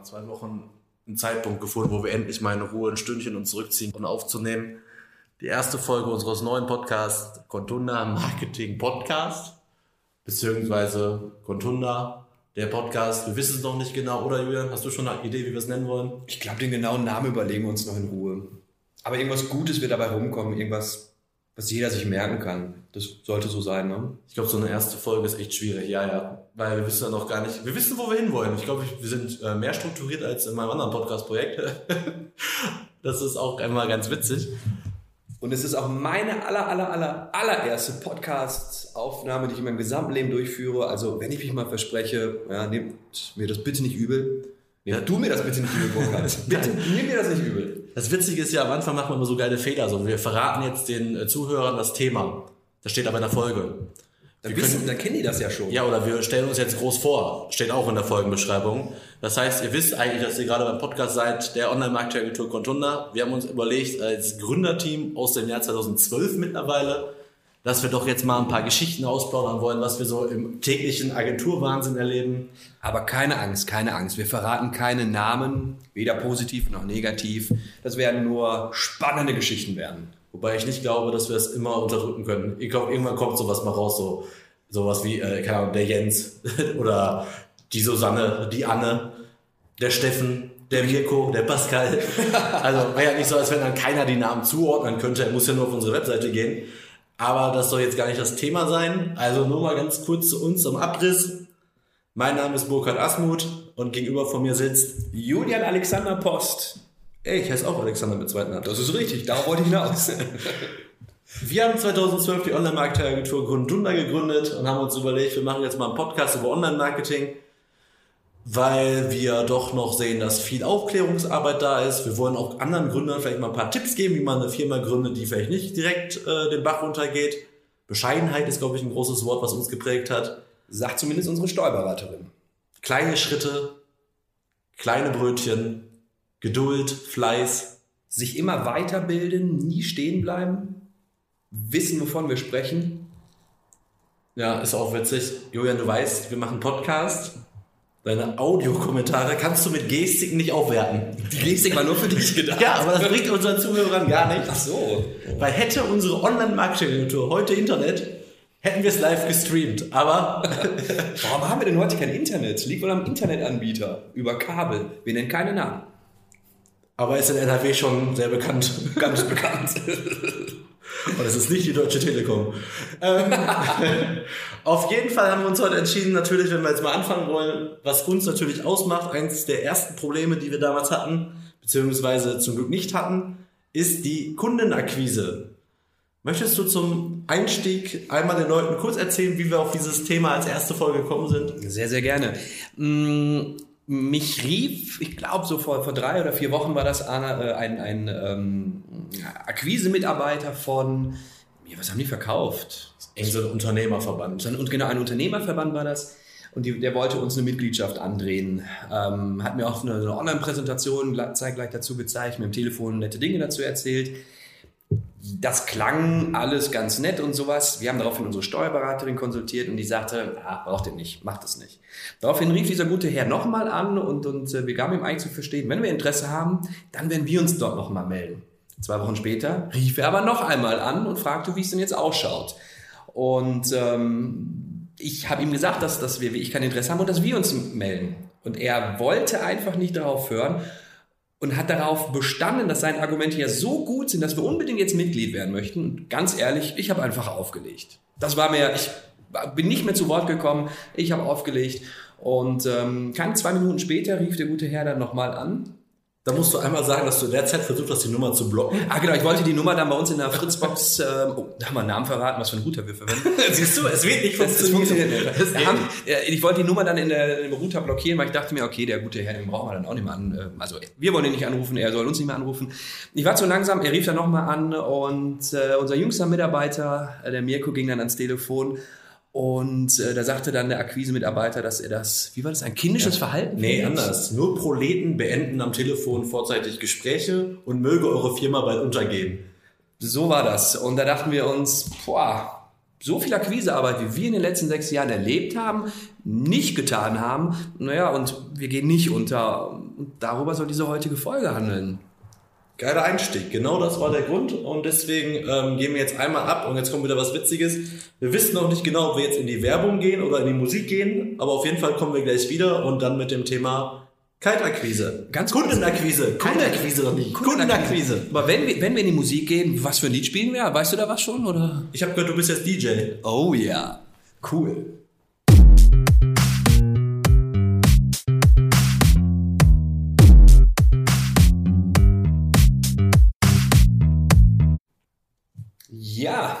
nach zwei Wochen einen Zeitpunkt gefunden, wo wir endlich mal in Ruhe ein Stündchen uns zurückziehen und aufzunehmen. Die erste Folge unseres neuen Podcasts, Contunda Marketing Podcast, beziehungsweise Contunda, der Podcast. Wir wissen es noch nicht genau, oder Julian? Hast du schon eine Idee, wie wir es nennen wollen? Ich glaube, den genauen Namen überlegen wir uns noch in Ruhe. Aber irgendwas Gutes wird dabei rumkommen, irgendwas was jeder sich merken kann. Das sollte so sein, ne? Ich glaube, so eine erste Folge ist echt schwierig, ja, ja. Weil wir wissen ja noch gar nicht, wir wissen, wo wir hinwollen. Ich glaube, wir sind äh, mehr strukturiert als in meinem anderen Podcast-Projekt. das ist auch einmal ganz witzig. Und es ist auch meine aller, aller, aller, allererste Podcast-Aufnahme, die ich in meinem gesamten Leben durchführe. Also, wenn ich mich mal verspreche, ja, nehmt mir das bitte nicht übel. Ja, du mir das bitte nicht übel, Burkhard. bitte, nimm mir das nicht übel. Das Witzige ist ja, am Anfang machen wir immer so geile Fehler. So, wir verraten jetzt den äh, Zuhörern das Thema. Das steht aber in der Folge. Dann, wissen, dann kennen die das ja schon. Ja, oder wir stellen uns jetzt groß vor. Steht auch in der Folgenbeschreibung. Das heißt, ihr wisst eigentlich, dass ihr gerade beim Podcast seid, der Online-Marketing-Agentur Contunda. Wir haben uns überlegt, als Gründerteam aus dem Jahr 2012 mittlerweile, dass wir doch jetzt mal ein paar Geschichten ausplaudern wollen, was wir so im täglichen Agenturwahnsinn erleben. Aber keine Angst, keine Angst. Wir verraten keine Namen, weder positiv noch negativ. Das werden nur spannende Geschichten werden. Wobei ich nicht glaube, dass wir es immer unterdrücken können. Ich glaube, irgendwann kommt sowas mal raus, so sowas wie, äh, keine Ahnung, der Jens oder die Susanne, die Anne, der Steffen, der Mirko, der Pascal. Also wäre ja nicht so, als wenn dann keiner die Namen zuordnen könnte. Er muss ja nur auf unsere Webseite gehen. Aber das soll jetzt gar nicht das Thema sein. Also nur mal ganz kurz zu uns zum Abriss. Mein Name ist Burkhard Asmuth und gegenüber von mir sitzt Julian Alexander Post. Ey, ich heiße auch Alexander mit zweiten Namen. Das ist richtig, darauf wollte ich hinaus. wir haben 2012 die Online-Marketing-Agentur Grundunda gegründet und haben uns überlegt, wir machen jetzt mal einen Podcast über Online-Marketing weil wir doch noch sehen, dass viel Aufklärungsarbeit da ist. Wir wollen auch anderen Gründern vielleicht mal ein paar Tipps geben, wie man eine Firma gründet, die vielleicht nicht direkt äh, den Bach runtergeht. Bescheidenheit ist, glaube ich, ein großes Wort, was uns geprägt hat. Sagt zumindest unsere Steuerberaterin. Kleine Schritte, kleine Brötchen, Geduld, Fleiß. Sich immer weiterbilden, nie stehen bleiben, wissen, wovon wir sprechen. Ja, ist auch witzig. Julian, du weißt, wir machen Podcast Deine Audiokommentare kannst du mit Gestik nicht aufwerten. Die Gestik war nur für dich gedacht. Ja, aber das bringt unseren Zuhörern gar nichts. Ach so. Weil hätte unsere Online-Marketing-Agentur heute Internet, hätten wir es live gestreamt. Aber warum haben wir denn heute kein Internet? Liegt wohl am Internetanbieter über Kabel. Wir nennen keine Namen. Aber ist in NRW schon sehr bekannt. Ganz bekannt. Und es ist nicht die Deutsche Telekom. Ähm, auf jeden Fall haben wir uns heute entschieden, natürlich, wenn wir jetzt mal anfangen wollen, was uns natürlich ausmacht, eines der ersten Probleme, die wir damals hatten, beziehungsweise zum Glück nicht hatten, ist die Kundenakquise. Möchtest du zum Einstieg einmal den Leuten kurz erzählen, wie wir auf dieses Thema als erste Folge gekommen sind? Sehr, sehr gerne. Mmh mich rief, ich glaube so vor, vor drei oder vier Wochen war das ein, äh, ein, ein ähm, Akquise-Mitarbeiter von, ja, was haben die verkauft? Irgend so ein Unternehmerverband. Und genau, ein Unternehmerverband war das. Und die, der wollte uns eine Mitgliedschaft andrehen. Ähm, hat mir auch eine, eine Online-Präsentation zeitgleich dazu gezeigt, mir im Telefon nette Dinge dazu erzählt das klang alles ganz nett und sowas. Wir haben daraufhin unsere Steuerberaterin konsultiert und die sagte, ah, braucht ihr nicht, macht es nicht. Daraufhin rief dieser gute Herr nochmal an und, und äh, wir gaben ihm eigentlich zu verstehen, wenn wir Interesse haben, dann werden wir uns dort nochmal melden. Zwei Wochen später rief er aber noch einmal an und fragte, wie es denn jetzt ausschaut. Und ähm, ich habe ihm gesagt, dass, dass wir, ich kein Interesse haben und dass wir uns melden. Und er wollte einfach nicht darauf hören und hat darauf bestanden, dass seine Argumente ja so gut sind, dass wir unbedingt jetzt Mitglied werden möchten. Und ganz ehrlich, ich habe einfach aufgelegt. Das war mir, ich bin nicht mehr zu Wort gekommen, ich habe aufgelegt. Und ähm, keine zwei Minuten später rief der gute Herr dann nochmal an da musst du einmal sagen, dass du in der Zeit versucht hast, die Nummer zu blocken. Ah, genau. Ich wollte die Nummer dann bei uns in der Fritzbox, äh, oh, da haben wir einen Namen verraten, was für einen Router wir verwenden. Siehst du, es wird nicht funktionieren. Haben, ich wollte die Nummer dann in der, im Router blockieren, weil ich dachte mir, okay, der gute Herr, den brauchen wir dann auch nicht mehr an. Äh, also, wir wollen ihn nicht anrufen, er soll uns nicht mehr anrufen. Ich war zu langsam, er rief dann nochmal an und äh, unser jüngster Mitarbeiter, äh, der Mirko, ging dann ans Telefon und äh, da sagte dann der Akquise-Mitarbeiter, dass er das, wie war das, ein kindisches ja. Verhalten? Nee, anders. Nur Proleten beenden am Telefon vorzeitig Gespräche und möge eure Firma bald untergehen. So war das. Und da dachten wir uns, boah, so viel Akquisearbeit, wie wir in den letzten sechs Jahren erlebt haben, nicht getan haben. Naja, und wir gehen nicht unter. Und darüber soll diese heutige Folge handeln. Geiler Einstieg, genau das war der Grund und deswegen ähm, gehen wir jetzt einmal ab und jetzt kommt wieder was Witziges. Wir wissen noch nicht genau, ob wir jetzt in die Werbung gehen oder in die Musik gehen, aber auf jeden Fall kommen wir gleich wieder und dann mit dem Thema Kaltakquise. Ganz Kundenakquise. Kundenakquise noch nicht. Kundenakquise. Aber wenn wir, wenn wir in die Musik gehen, was für ein Lied spielen wir? Weißt du da was schon? Oder? Ich habe gehört, du bist jetzt DJ. Oh ja, cool. Ja,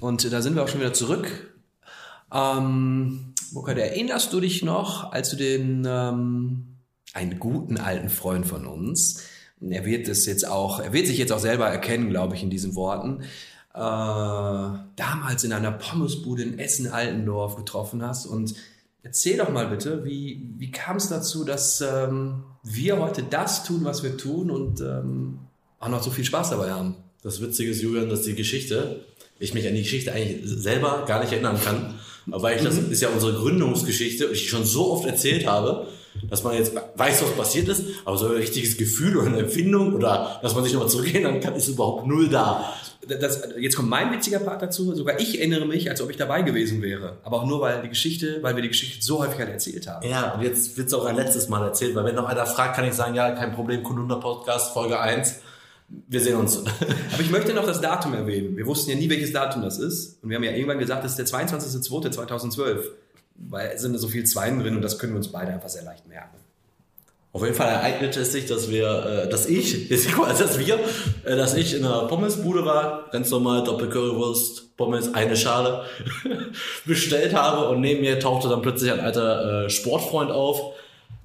und da sind wir auch schon wieder zurück. Ähm, Burkhard, erinnerst du dich noch, als du den ähm, einen guten alten Freund von uns, er wird es jetzt auch, er wird sich jetzt auch selber erkennen, glaube ich, in diesen Worten, äh, damals in einer Pommesbude in Essen-Altendorf getroffen hast und Erzähl doch mal bitte, wie, wie kam es dazu, dass ähm, wir heute das tun, was wir tun und ähm, auch noch so viel Spaß dabei haben? Das Witzige ist, Julian, dass die Geschichte, ich mich an die Geschichte eigentlich selber gar nicht erinnern kann, weil ich, das ist ja unsere Gründungsgeschichte und ich schon so oft erzählt habe, dass man jetzt weiß, was passiert ist, aber so ein richtiges Gefühl oder eine Empfindung oder dass man sich nochmal zurückerinnern kann, ist überhaupt null da. Das, jetzt kommt mein witziger Part dazu. Sogar ich erinnere mich, als ob ich dabei gewesen wäre. Aber auch nur, weil die Geschichte, weil wir die Geschichte so häufig halt erzählt haben. Ja, und jetzt wird es auch ein letztes Mal erzählt, weil wenn noch einer fragt, kann ich sagen, ja, kein Problem, Kununda Podcast, Folge 1. Wir sehen uns. Aber ich möchte noch das Datum erwähnen. Wir wussten ja nie, welches Datum das ist. Und wir haben ja irgendwann gesagt, das ist der 22.02.2012. Weil es sind so viele Zweien drin und das können wir uns beide einfach sehr leicht merken. Auf jeden Fall ereignete es sich, dass wir, äh, dass ich, dass wir, äh, dass ich in einer Pommesbude war, ganz normal Doppelcurrywurst, Pommes, eine Schale bestellt habe und neben mir tauchte dann plötzlich ein alter äh, Sportfreund auf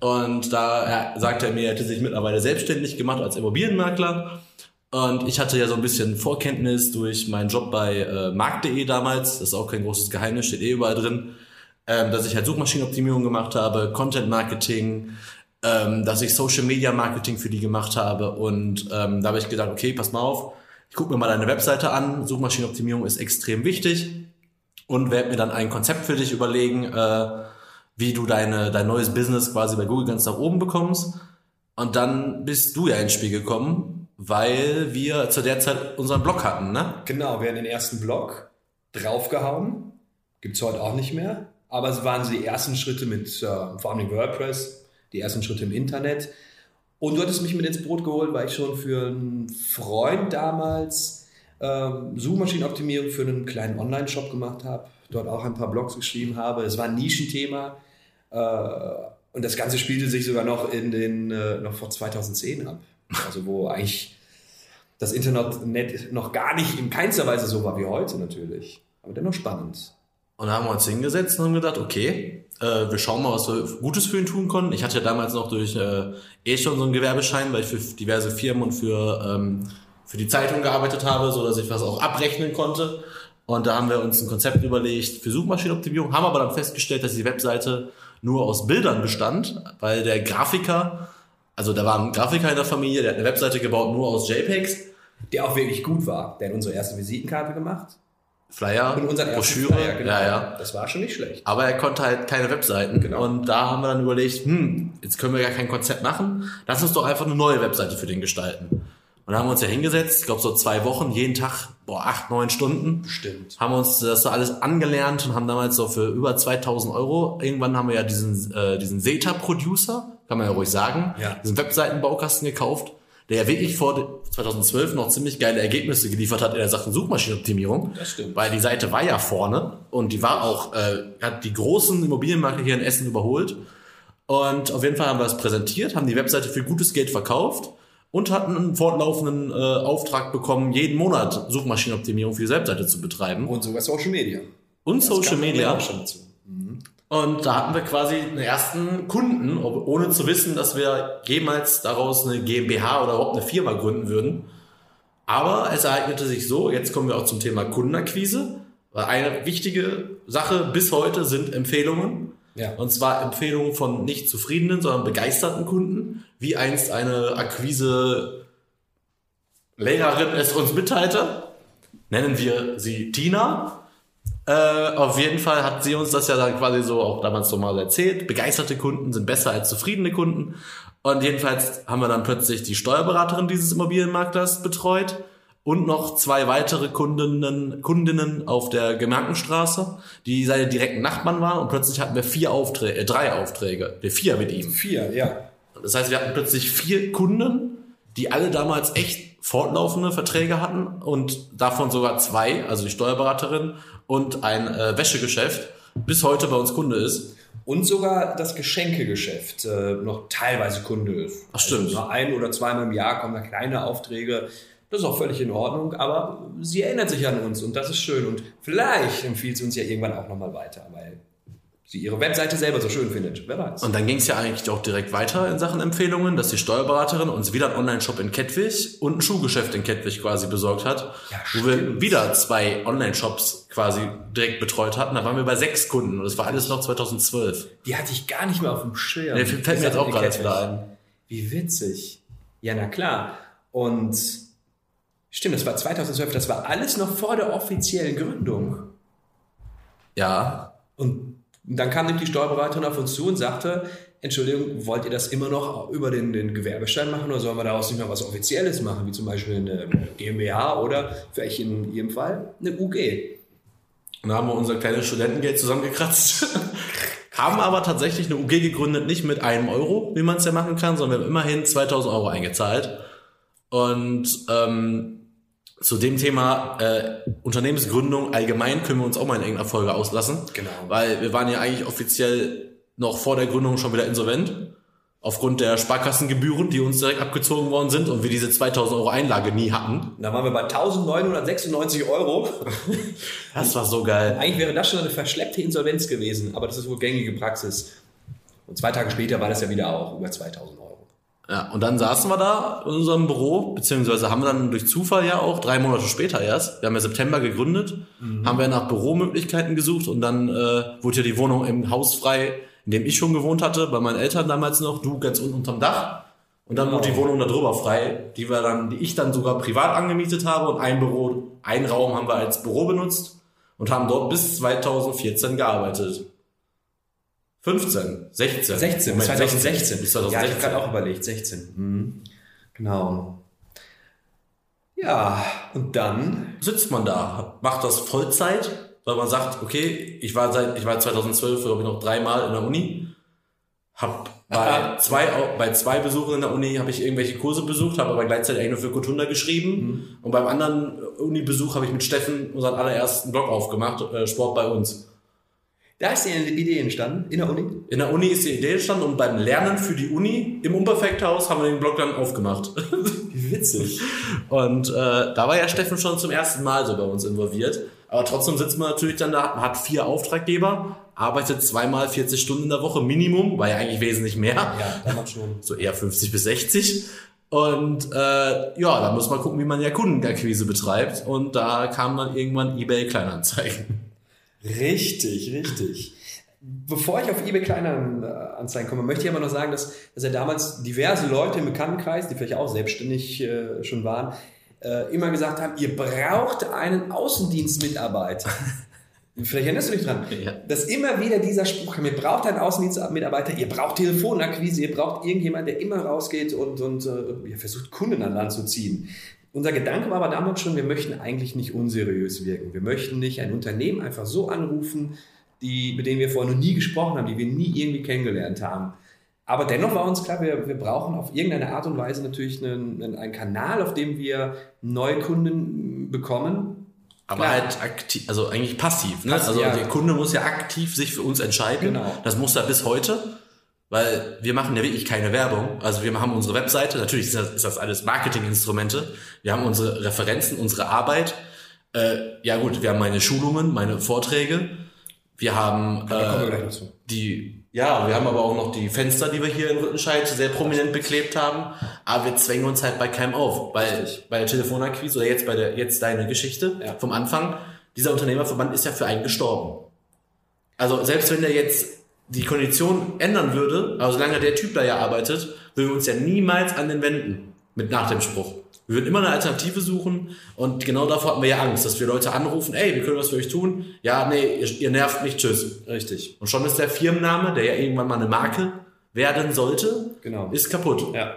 und da sagte er mir, er hätte sich mittlerweile selbstständig gemacht als Immobilienmakler und ich hatte ja so ein bisschen Vorkenntnis durch meinen Job bei äh, markt.de damals, das ist auch kein großes Geheimnis, steht eh überall drin, ähm, dass ich halt Suchmaschinenoptimierung gemacht habe, Content Marketing, ähm, dass ich Social Media Marketing für die gemacht habe. Und ähm, da habe ich gedacht, okay, pass mal auf, ich gucke mir mal deine Webseite an, Suchmaschinenoptimierung ist extrem wichtig und werde mir dann ein Konzept für dich überlegen, äh, wie du deine, dein neues Business quasi bei Google ganz nach oben bekommst. Und dann bist du ja ins Spiel gekommen, weil wir zu der Zeit unseren Blog hatten, ne? Genau, wir haben den ersten Blog draufgehauen. Gibt's heute auch nicht mehr. Aber es waren die ersten Schritte mit äh, vor allem WordPress, die ersten Schritte im Internet. Und du hattest mich mit ins Brot geholt, weil ich schon für einen Freund damals ähm, Suchmaschinenoptimierung für einen kleinen Online-Shop gemacht habe, dort auch ein paar Blogs geschrieben habe. Es war ein Nischenthema äh, und das Ganze spielte sich sogar noch in den äh, noch vor 2010 ab, also wo eigentlich das Internet noch gar nicht in keinster Weise so war wie heute natürlich, aber dennoch spannend. Und da haben wir uns hingesetzt und haben gedacht, okay, äh, wir schauen mal, was wir Gutes für ihn tun konnten. Ich hatte ja damals noch durch äh, eh schon so einen Gewerbeschein, weil ich für diverse Firmen und für, ähm, für die Zeitung gearbeitet habe, so dass ich was auch abrechnen konnte. Und da haben wir uns ein Konzept überlegt für Suchmaschinenoptimierung, haben aber dann festgestellt, dass die Webseite nur aus Bildern bestand, weil der Grafiker, also da war ein Grafiker in der Familie, der hat eine Webseite gebaut nur aus JPEGs. Der auch wirklich gut war. Der hat unsere erste Visitenkarte gemacht. Flyer, Und unseren Broschüre, Flyer, genau. ja, ja. Das war schon nicht schlecht. Aber er konnte halt keine Webseiten. Genau. Und da haben wir dann überlegt, hm, jetzt können wir ja kein Konzept machen. Lass uns doch einfach eine neue Webseite für den gestalten. Und da haben wir uns ja hingesetzt, ich glaube so zwei Wochen, jeden Tag, boah, acht, neun Stunden. Stimmt. Haben uns das so alles angelernt und haben damals so für über 2000 Euro, irgendwann haben wir ja diesen, äh, diesen Zeta-Producer, kann man ja ruhig sagen, Ja. diesen Webseitenbaukasten gekauft, der ja wirklich vor 2012 noch ziemlich geile Ergebnisse geliefert hat in der Sachen Suchmaschinenoptimierung. Das stimmt. Weil die Seite war ja vorne und die war auch, äh, hat die großen Immobilienmarke hier in Essen überholt. Und auf jeden Fall haben wir es präsentiert, haben die Webseite für gutes Geld verkauft und hatten einen fortlaufenden äh, Auftrag bekommen, jeden Monat Suchmaschinenoptimierung für die Webseite zu betreiben. Und sogar Social Media. Und Das Social Media. Und da hatten wir quasi einen ersten Kunden, ohne zu wissen, dass wir jemals daraus eine GmbH oder überhaupt eine Firma gründen würden. Aber es ereignete sich so, jetzt kommen wir auch zum Thema Kundenakquise. Eine wichtige Sache bis heute sind Empfehlungen. Ja. Und zwar Empfehlungen von nicht zufriedenen, sondern begeisterten Kunden, wie einst eine Akquise Lehrerin es uns mitteilte. Nennen wir sie Tina. Äh, auf jeden Fall hat sie uns das ja dann quasi so auch damals so mal erzählt. Begeisterte Kunden sind besser als zufriedene Kunden. Und jedenfalls haben wir dann plötzlich die Steuerberaterin dieses Immobilienmaklers betreut und noch zwei weitere Kundinnen, Kundinnen auf der Gemarkenstraße, die seine direkten Nachbarn waren. Und plötzlich hatten wir vier Aufträge, äh, drei Aufträge, wir vier mit ihm. Vier, ja. Das heißt, wir hatten plötzlich vier Kunden, die alle damals echt fortlaufende Verträge hatten und davon sogar zwei, also die Steuerberaterin und ein äh, Wäschegeschäft, bis heute bei uns Kunde ist. Und sogar das Geschenkegeschäft äh, noch teilweise Kunde ist. Ach, stimmt. Also nur ein oder zweimal im Jahr kommen da kleine Aufträge. Das ist auch völlig in Ordnung, aber sie erinnert sich an uns und das ist schön. Und vielleicht empfiehlt sie uns ja irgendwann auch nochmal weiter, weil sie ihre Webseite selber so schön findet. Wer weiß. Und dann ging es ja eigentlich auch direkt weiter in Sachen Empfehlungen, dass die Steuerberaterin uns wieder einen Online-Shop in Kettwig und ein Schuhgeschäft in Kettwig quasi besorgt hat, Ja, wo wir wieder zwei Online-Shops quasi direkt betreut hatten. Da waren wir bei sechs Kunden und das war alles noch 2012. Die hatte ich gar nicht mehr auf dem Schirm. Nee, fällt mir jetzt auch gerade wieder ein. Wie witzig. Ja, na klar. Und stimmt, das war 2012, das war alles noch vor der offiziellen Gründung. Ja, Und dann kam nämlich die Steuerberaterin auf uns zu und sagte, Entschuldigung, wollt ihr das immer noch über den, den Gewerbeschein machen oder sollen wir daraus nicht mal was Offizielles machen, wie zum Beispiel eine GmbH oder vielleicht in Ihrem Fall eine UG? Und da haben wir unser kleines Studentengeld zusammengekratzt. haben aber tatsächlich eine UG gegründet, nicht mit einem Euro, wie man es ja machen kann, sondern wir haben immerhin 2000 Euro eingezahlt. Und ähm, zu dem Thema äh, Unternehmensgründung allgemein können wir uns auch mal in irgendeiner Folge auslassen. Genau. Weil wir waren ja eigentlich offiziell noch vor der Gründung schon wieder insolvent. Aufgrund der Sparkassengebühren, die uns direkt abgezogen worden sind und wir diese 2000 Euro Einlage nie hatten. Da waren wir bei 1996 Euro. Das war so geil. Eigentlich wäre das schon eine verschleppte Insolvenz gewesen, aber das ist wohl gängige Praxis. Und zwei Tage später war das ja wieder auch über 2000 Euro. Ja, und dann saßen wir da in unserem Büro, beziehungsweise haben wir dann durch Zufall ja auch drei Monate später erst, wir haben ja September gegründet, haben wir nach Büromöglichkeiten gesucht und dann äh, wurde ja die Wohnung im Haus frei, in dem ich schon gewohnt hatte, bei meinen Eltern damals noch, du ganz unten unterm Dach. Und dann wurde die Wohnung da drüber frei, die wir dann, die ich dann sogar privat angemietet habe und ein Büro, ein Raum haben wir als Büro benutzt und haben dort bis 2014 gearbeitet. 15, 16. 16, Moment, 2016. Bis Ja, ich 2016. habe gerade auch überlegt, 16. Mhm. Genau. Ja, und dann, sitzt man da, macht das Vollzeit, weil man sagt, okay, ich war seit, ich war 2012, glaube ich, noch dreimal in der Uni, hab bei zwei, bei zwei Besuchen in der Uni habe ich irgendwelche Kurse besucht, habe aber gleichzeitig eigentlich nur für Kotunda geschrieben und beim anderen Uni-Besuch habe ich mit Steffen unseren allerersten Blog aufgemacht, äh, Sport bei uns. Da ist die Idee entstanden, in der Uni. In der Uni ist die Idee entstanden und beim Lernen für die Uni im Unperfekthaus haben wir den Blog dann aufgemacht. Wie witzig. Und äh, da war ja Steffen schon zum ersten Mal so bei uns involviert. Aber trotzdem sitzt man natürlich dann da, hat vier Auftraggeber, arbeitet zweimal 40 Stunden in der Woche Minimum, war ja eigentlich wesentlich mehr. Ja, damals schon. So eher 50 bis 60. Und äh, ja, da muss man gucken, wie man ja Kundenakquise betreibt. Und da kam dann irgendwann eBay Kleinanzeigen. Richtig, richtig. Bevor ich auf eBay Kleinanzeigen komme, möchte ich aber noch sagen, dass, dass ja damals diverse Leute im Bekanntenkreis, die vielleicht auch selbstständig äh, schon waren, äh, immer gesagt haben, ihr braucht einen Außendienstmitarbeiter. Vielleicht erinnerst du dich dran, Ja. dass immer wieder dieser Spruch kam, ihr braucht einen Außendienstmitarbeiter, ihr braucht Telefonakquise, ihr braucht irgendjemand, der immer rausgeht und, und äh, ihr versucht, Kunden an Land zu ziehen. Unser Gedanke war aber damals schon, wir möchten eigentlich nicht unseriös wirken. Wir möchten nicht ein Unternehmen einfach so anrufen, die, mit denen wir vorher noch nie gesprochen haben, die wir nie irgendwie kennengelernt haben. Aber dennoch war uns klar, wir, wir brauchen auf irgendeine Art und Weise natürlich einen, einen, Kanal, auf dem wir neue Kunden bekommen. Aber Klar. halt aktiv, also eigentlich passiv. Ne? Passiv, also ja. der Kunde muss ja aktiv sich für uns entscheiden. Genau. Das muss er bis heute, weil wir machen ja wirklich keine Werbung. Also wir haben unsere Webseite, natürlich ist das, ist das alles Marketinginstrumente. Wir haben unsere Referenzen, unsere Arbeit. Äh, ja gut, wir haben meine Schulungen, meine Vorträge. Wir haben äh, die, ja, wir haben aber auch noch die Fenster, die wir hier in Rüttenscheid sehr prominent beklebt haben. Aber wir zwängen uns halt bei keinem auf, weil Richtig. bei der Telefonakquise oder jetzt bei der, jetzt deine Geschichte Ja. vom Anfang, dieser Unternehmerverband ist ja für einen gestorben. Also selbst wenn der jetzt die Kondition ändern würde, aber solange der Typ da ja arbeitet, würden wir uns ja niemals an den wenden mit nach dem Spruch. Wir würden immer eine Alternative suchen und genau davor hatten wir ja Angst, dass wir Leute anrufen, ey, wir können was für euch tun. Ja, nee, ihr, ihr nervt mich, tschüss. Richtig. Und schon ist der Firmenname, der ja irgendwann mal eine Marke werden sollte, Genau. ist kaputt. Ja.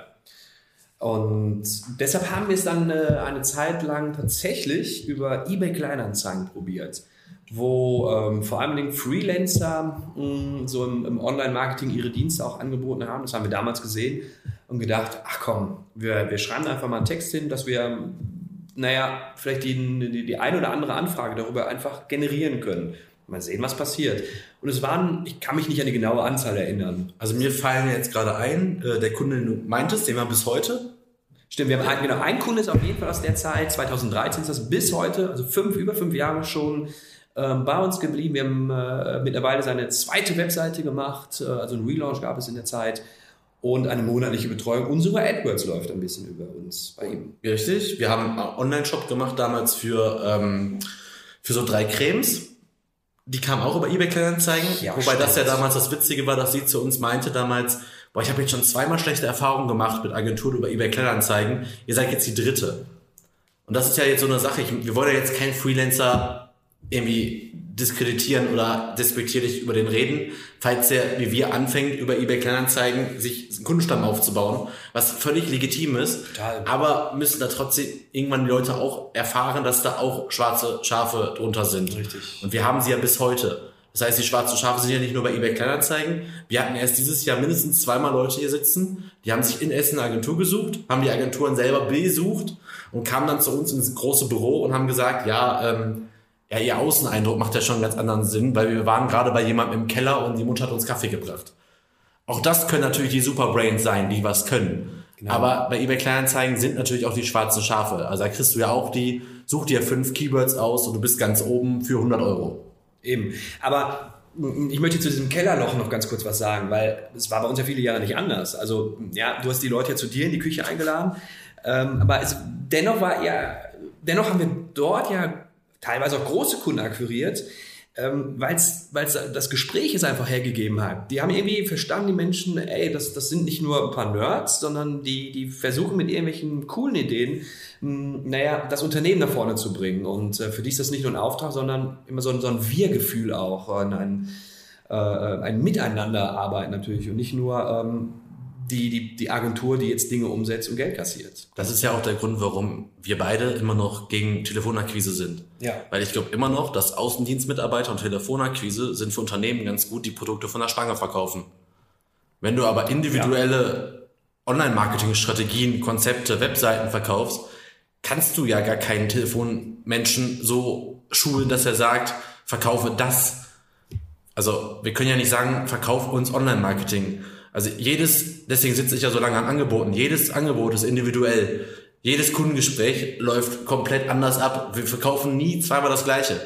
Und deshalb haben wir es dann äh, eine Zeit lang tatsächlich über eBay Kleinanzeigen probiert, wo ähm, vor allem Freelancer mh, so im, im Online-Marketing ihre Dienste auch angeboten haben. Das haben wir damals gesehen und gedacht, ach komm, wir, wir schreiben einfach mal einen Text hin, dass wir, naja, vielleicht die, die, die ein oder andere Anfrage darüber einfach generieren können. Mal sehen, was passiert. Und es waren, ich kann mich nicht an die genaue Anzahl erinnern, Also mir fallen jetzt gerade ein, äh, der Kunde, den du meintest, den wir bis heute. Stimmt, wir haben ein, genau, ein Kunde ist auf jeden Fall aus der Zeit, 2013 ist das bis heute, also fünf, über fünf Jahre schon bei uns geblieben. Wir haben äh, mittlerweile seine zweite Webseite gemacht, äh, also einen Relaunch gab es in der Zeit und eine monatliche Betreuung. Und sogar AdWords läuft ein bisschen über uns bei ihm. Richtig. Wir haben einen Online-Shop gemacht damals für, ähm, für so drei Cremes. Die kamen auch über eBay Kleinanzeigen. Ja, Wobei das ja stimmt. damals das Witzige war, dass sie zu uns meinte damals, boah, ich habe jetzt schon zweimal schlechte Erfahrungen gemacht mit Agenturen über eBay Kleinanzeigen. Ihr seid jetzt die dritte. Und das ist ja jetzt so eine Sache. Ich, wir wollen ja jetzt keinen Freelancer irgendwie diskreditieren oder despektierlich über den reden, falls er wie wir anfängt, über eBay Kleinanzeigen sich einen Kundenstamm aufzubauen, was völlig legitim ist. Total. Aber müssen da trotzdem irgendwann die Leute auch erfahren, dass da auch schwarze Schafe drunter sind. Richtig. Und wir haben sie ja bis heute. Das heißt, die schwarzen Schafe sind ja nicht nur bei eBay Kleinanzeigen. Wir hatten erst dieses Jahr mindestens zweimal Leute hier sitzen. Die haben sich in Essen eine Agentur gesucht, haben die Agenturen selber besucht und kamen dann zu uns ins große Büro und haben gesagt, ja, ähm, ja, ihr Außeneindruck macht ja schon einen ganz anderen Sinn, weil wir waren gerade bei jemandem im Keller und die Mutter hat uns Kaffee gebracht. Auch das können natürlich die Superbrains sein, die was können. Aber bei eBay Kleinanzeigen sind natürlich auch die schwarzen Schafe. Also da kriegst du ja auch die, such dir fünf Keywords aus und du bist ganz oben für 100 Euro. Eben. Aber ich möchte zu diesem Kellerloch noch ganz kurz was sagen, weil es war bei uns ja viele Jahre nicht anders. Also, ja, du hast die Leute ja zu dir in die Küche eingeladen. Ähm, aber es, dennoch war ja, dennoch haben wir dort ja teilweise auch große Kunden akquiriert, ähm, weil es das Gespräch es einfach hergegeben hat. Die haben irgendwie verstanden, die Menschen, ey, das, das sind nicht nur ein paar Nerds, sondern die, die versuchen mit irgendwelchen coolen Ideen, mh, naja, das Unternehmen nach vorne zu bringen. Und äh, für die ist das nicht nur ein Auftrag, sondern immer so ein, so ein Wir-Gefühl auch, äh, ein, äh, ein Miteinanderarbeiten natürlich und nicht nur ähm, die, die, die Agentur, die jetzt Dinge umsetzt und Geld kassiert. Das ist ja auch der Grund, warum wir beide immer noch gegen Telefonakquise sind. Ja. Weil ich glaube immer noch, dass Außendienstmitarbeiter und Telefonakquise sind für Unternehmen ganz gut, die Produkte von der Stange verkaufen. Wenn du aber individuelle Online-Marketing-Strategien, Konzepte, Webseiten verkaufst, kannst du ja gar keinen Telefonmenschen so schulen, dass er sagt, verkaufe das. Also wir können ja nicht sagen, verkauf uns Online-Marketing. Also jedes, deswegen sitze ich ja so lange an Angeboten, jedes Angebot ist individuell. Jedes Kundengespräch läuft komplett anders ab. Wir verkaufen nie zweimal das Gleiche.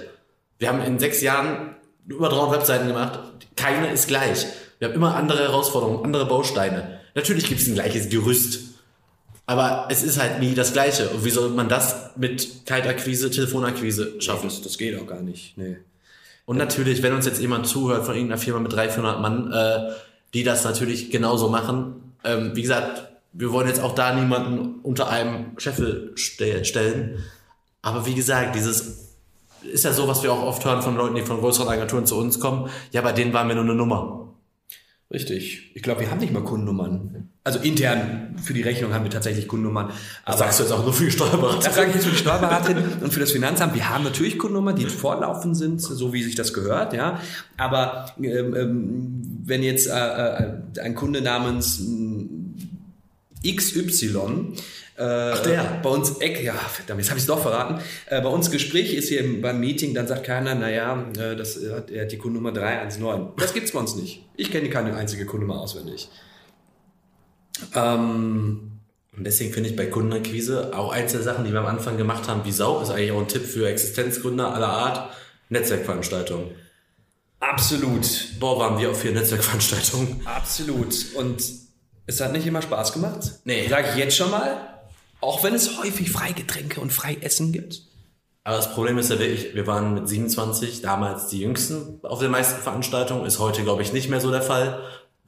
Wir haben in sechs Jahren über 300 Webseiten gemacht. Keine ist gleich. Wir haben immer andere Herausforderungen, andere Bausteine. Natürlich gibt es ein gleiches Gerüst. Aber es ist halt nie das Gleiche. Und wie soll man das mit Kaltakquise, Telefonakquise schaffen? Das, das geht auch gar nicht. Nee. Und natürlich, wenn uns jetzt jemand zuhört von irgendeiner Firma mit 300, 400 Mann, äh, die das natürlich genauso machen. Ähm, wie gesagt, wir wollen jetzt auch da niemanden unter einem Scheffel ste stellen. Aber wie gesagt, dieses ist ja so, was wir auch oft hören von Leuten, die von größeren Agenturen zu uns kommen. Ja, bei denen waren wir nur eine Nummer. Richtig. Ich glaube, wir haben nicht mal Kundennummern. Also intern für die Rechnung haben wir tatsächlich Kundennummern. Das sagst du jetzt auch nur für die Steuerberater. Das sage ich jetzt für die Steuerberaterin und für das Finanzamt. Wir haben natürlich Kundennummern, die fortlaufend sind, so wie sich das gehört, ja. Aber ähm, ähm, wenn jetzt äh, äh, ein Kunde namens XY äh, Ach, der. bei uns Eck, ja, verdammt, jetzt habe ich es doch verraten. Äh, bei uns Gespräch ist hier im- beim Meeting, dann sagt keiner, naja, äh, das hat, er hat die Kundennummer 319. Das gibt's bei uns nicht. Ich kenne keine einzige Kundennummer auswendig. Ähm, Und deswegen finde ich bei Kundenakquise auch eins der Sachen, die wir am Anfang gemacht haben, wie Sau, ist eigentlich auch ein Tipp für Existenzgründer aller Art, Netzwerkveranstaltungen. absolut. Boah, waren wir auf vier Netzwerkveranstaltungen. Absolut. Und es hat nicht immer Spaß gemacht. Nee. Sage ich jetzt schon mal. Auch wenn es häufig Freigetränke und Freiessen gibt. Aber das Problem ist ja wirklich, wir waren mit 27 damals die Jüngsten auf den meisten Veranstaltungen. Ist heute, glaube ich, nicht mehr so der Fall,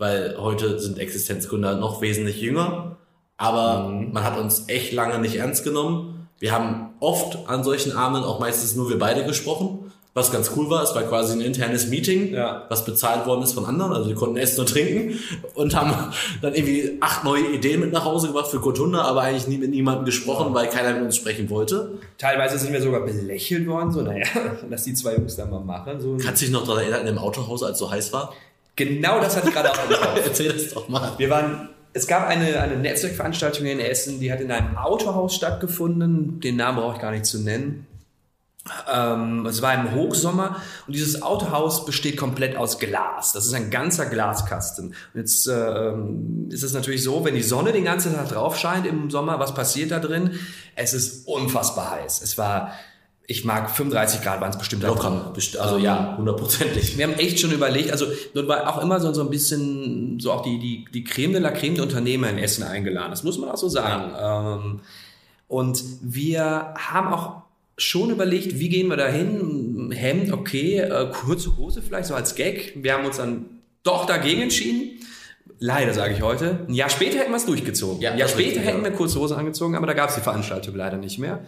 weil heute sind Existenzgründer noch wesentlich jünger. aber man hat uns echt lange nicht ernst genommen. Wir haben oft an solchen Abenden auch meistens nur wir beide gesprochen. Was ganz cool war, es war quasi ein internes Meeting, Ja. was bezahlt worden ist von anderen. Also wir konnten essen und trinken und haben dann irgendwie acht neue Ideen mit nach Hause gebracht für Kotunda, aber eigentlich nie mit niemandem gesprochen, weil keiner mit uns sprechen wollte. Teilweise sind wir sogar belächelt worden, so, naja, was die zwei Jungs da mal machen. So. Kannst du dich noch daran erinnern, in dem Autohaus, als es so heiß war? Genau das hatte ich gerade auch im Kopf. Erzähl das doch mal. Wir waren, es gab eine, eine Netzwerkveranstaltung in Essen, die hat in einem Autohaus stattgefunden. Den Namen brauche ich gar nicht zu nennen. Ähm, es war im Hochsommer und dieses Autohaus besteht komplett aus Glas. Das ist ein ganzer Glaskasten. Und jetzt ähm, ist es natürlich so, wenn die Sonne den ganzen Tag drauf scheint im Sommer, was passiert da drin? Es ist unfassbar heiß. Es war, ich mag 35 Grad waren es bestimmt. Locker. Also ja, hundertprozentig. Wir haben echt schon überlegt, also dort war auch immer so, so ein bisschen so auch die, die, die Creme de la Creme der Unternehmer in Essen eingeladen. Das muss man auch so sagen. Ähm, und wir haben auch schon überlegt, wie gehen wir da hin? Hemd, okay, äh, kurze Hose vielleicht so als Gag. Wir haben uns dann doch dagegen entschieden. Leider sage ich heute. Ein Jahr später hätten wir es durchgezogen. Ja, ein Jahr später richtig, hätten ja. wir kurze Hose angezogen, aber da gab es die Veranstaltung leider nicht mehr.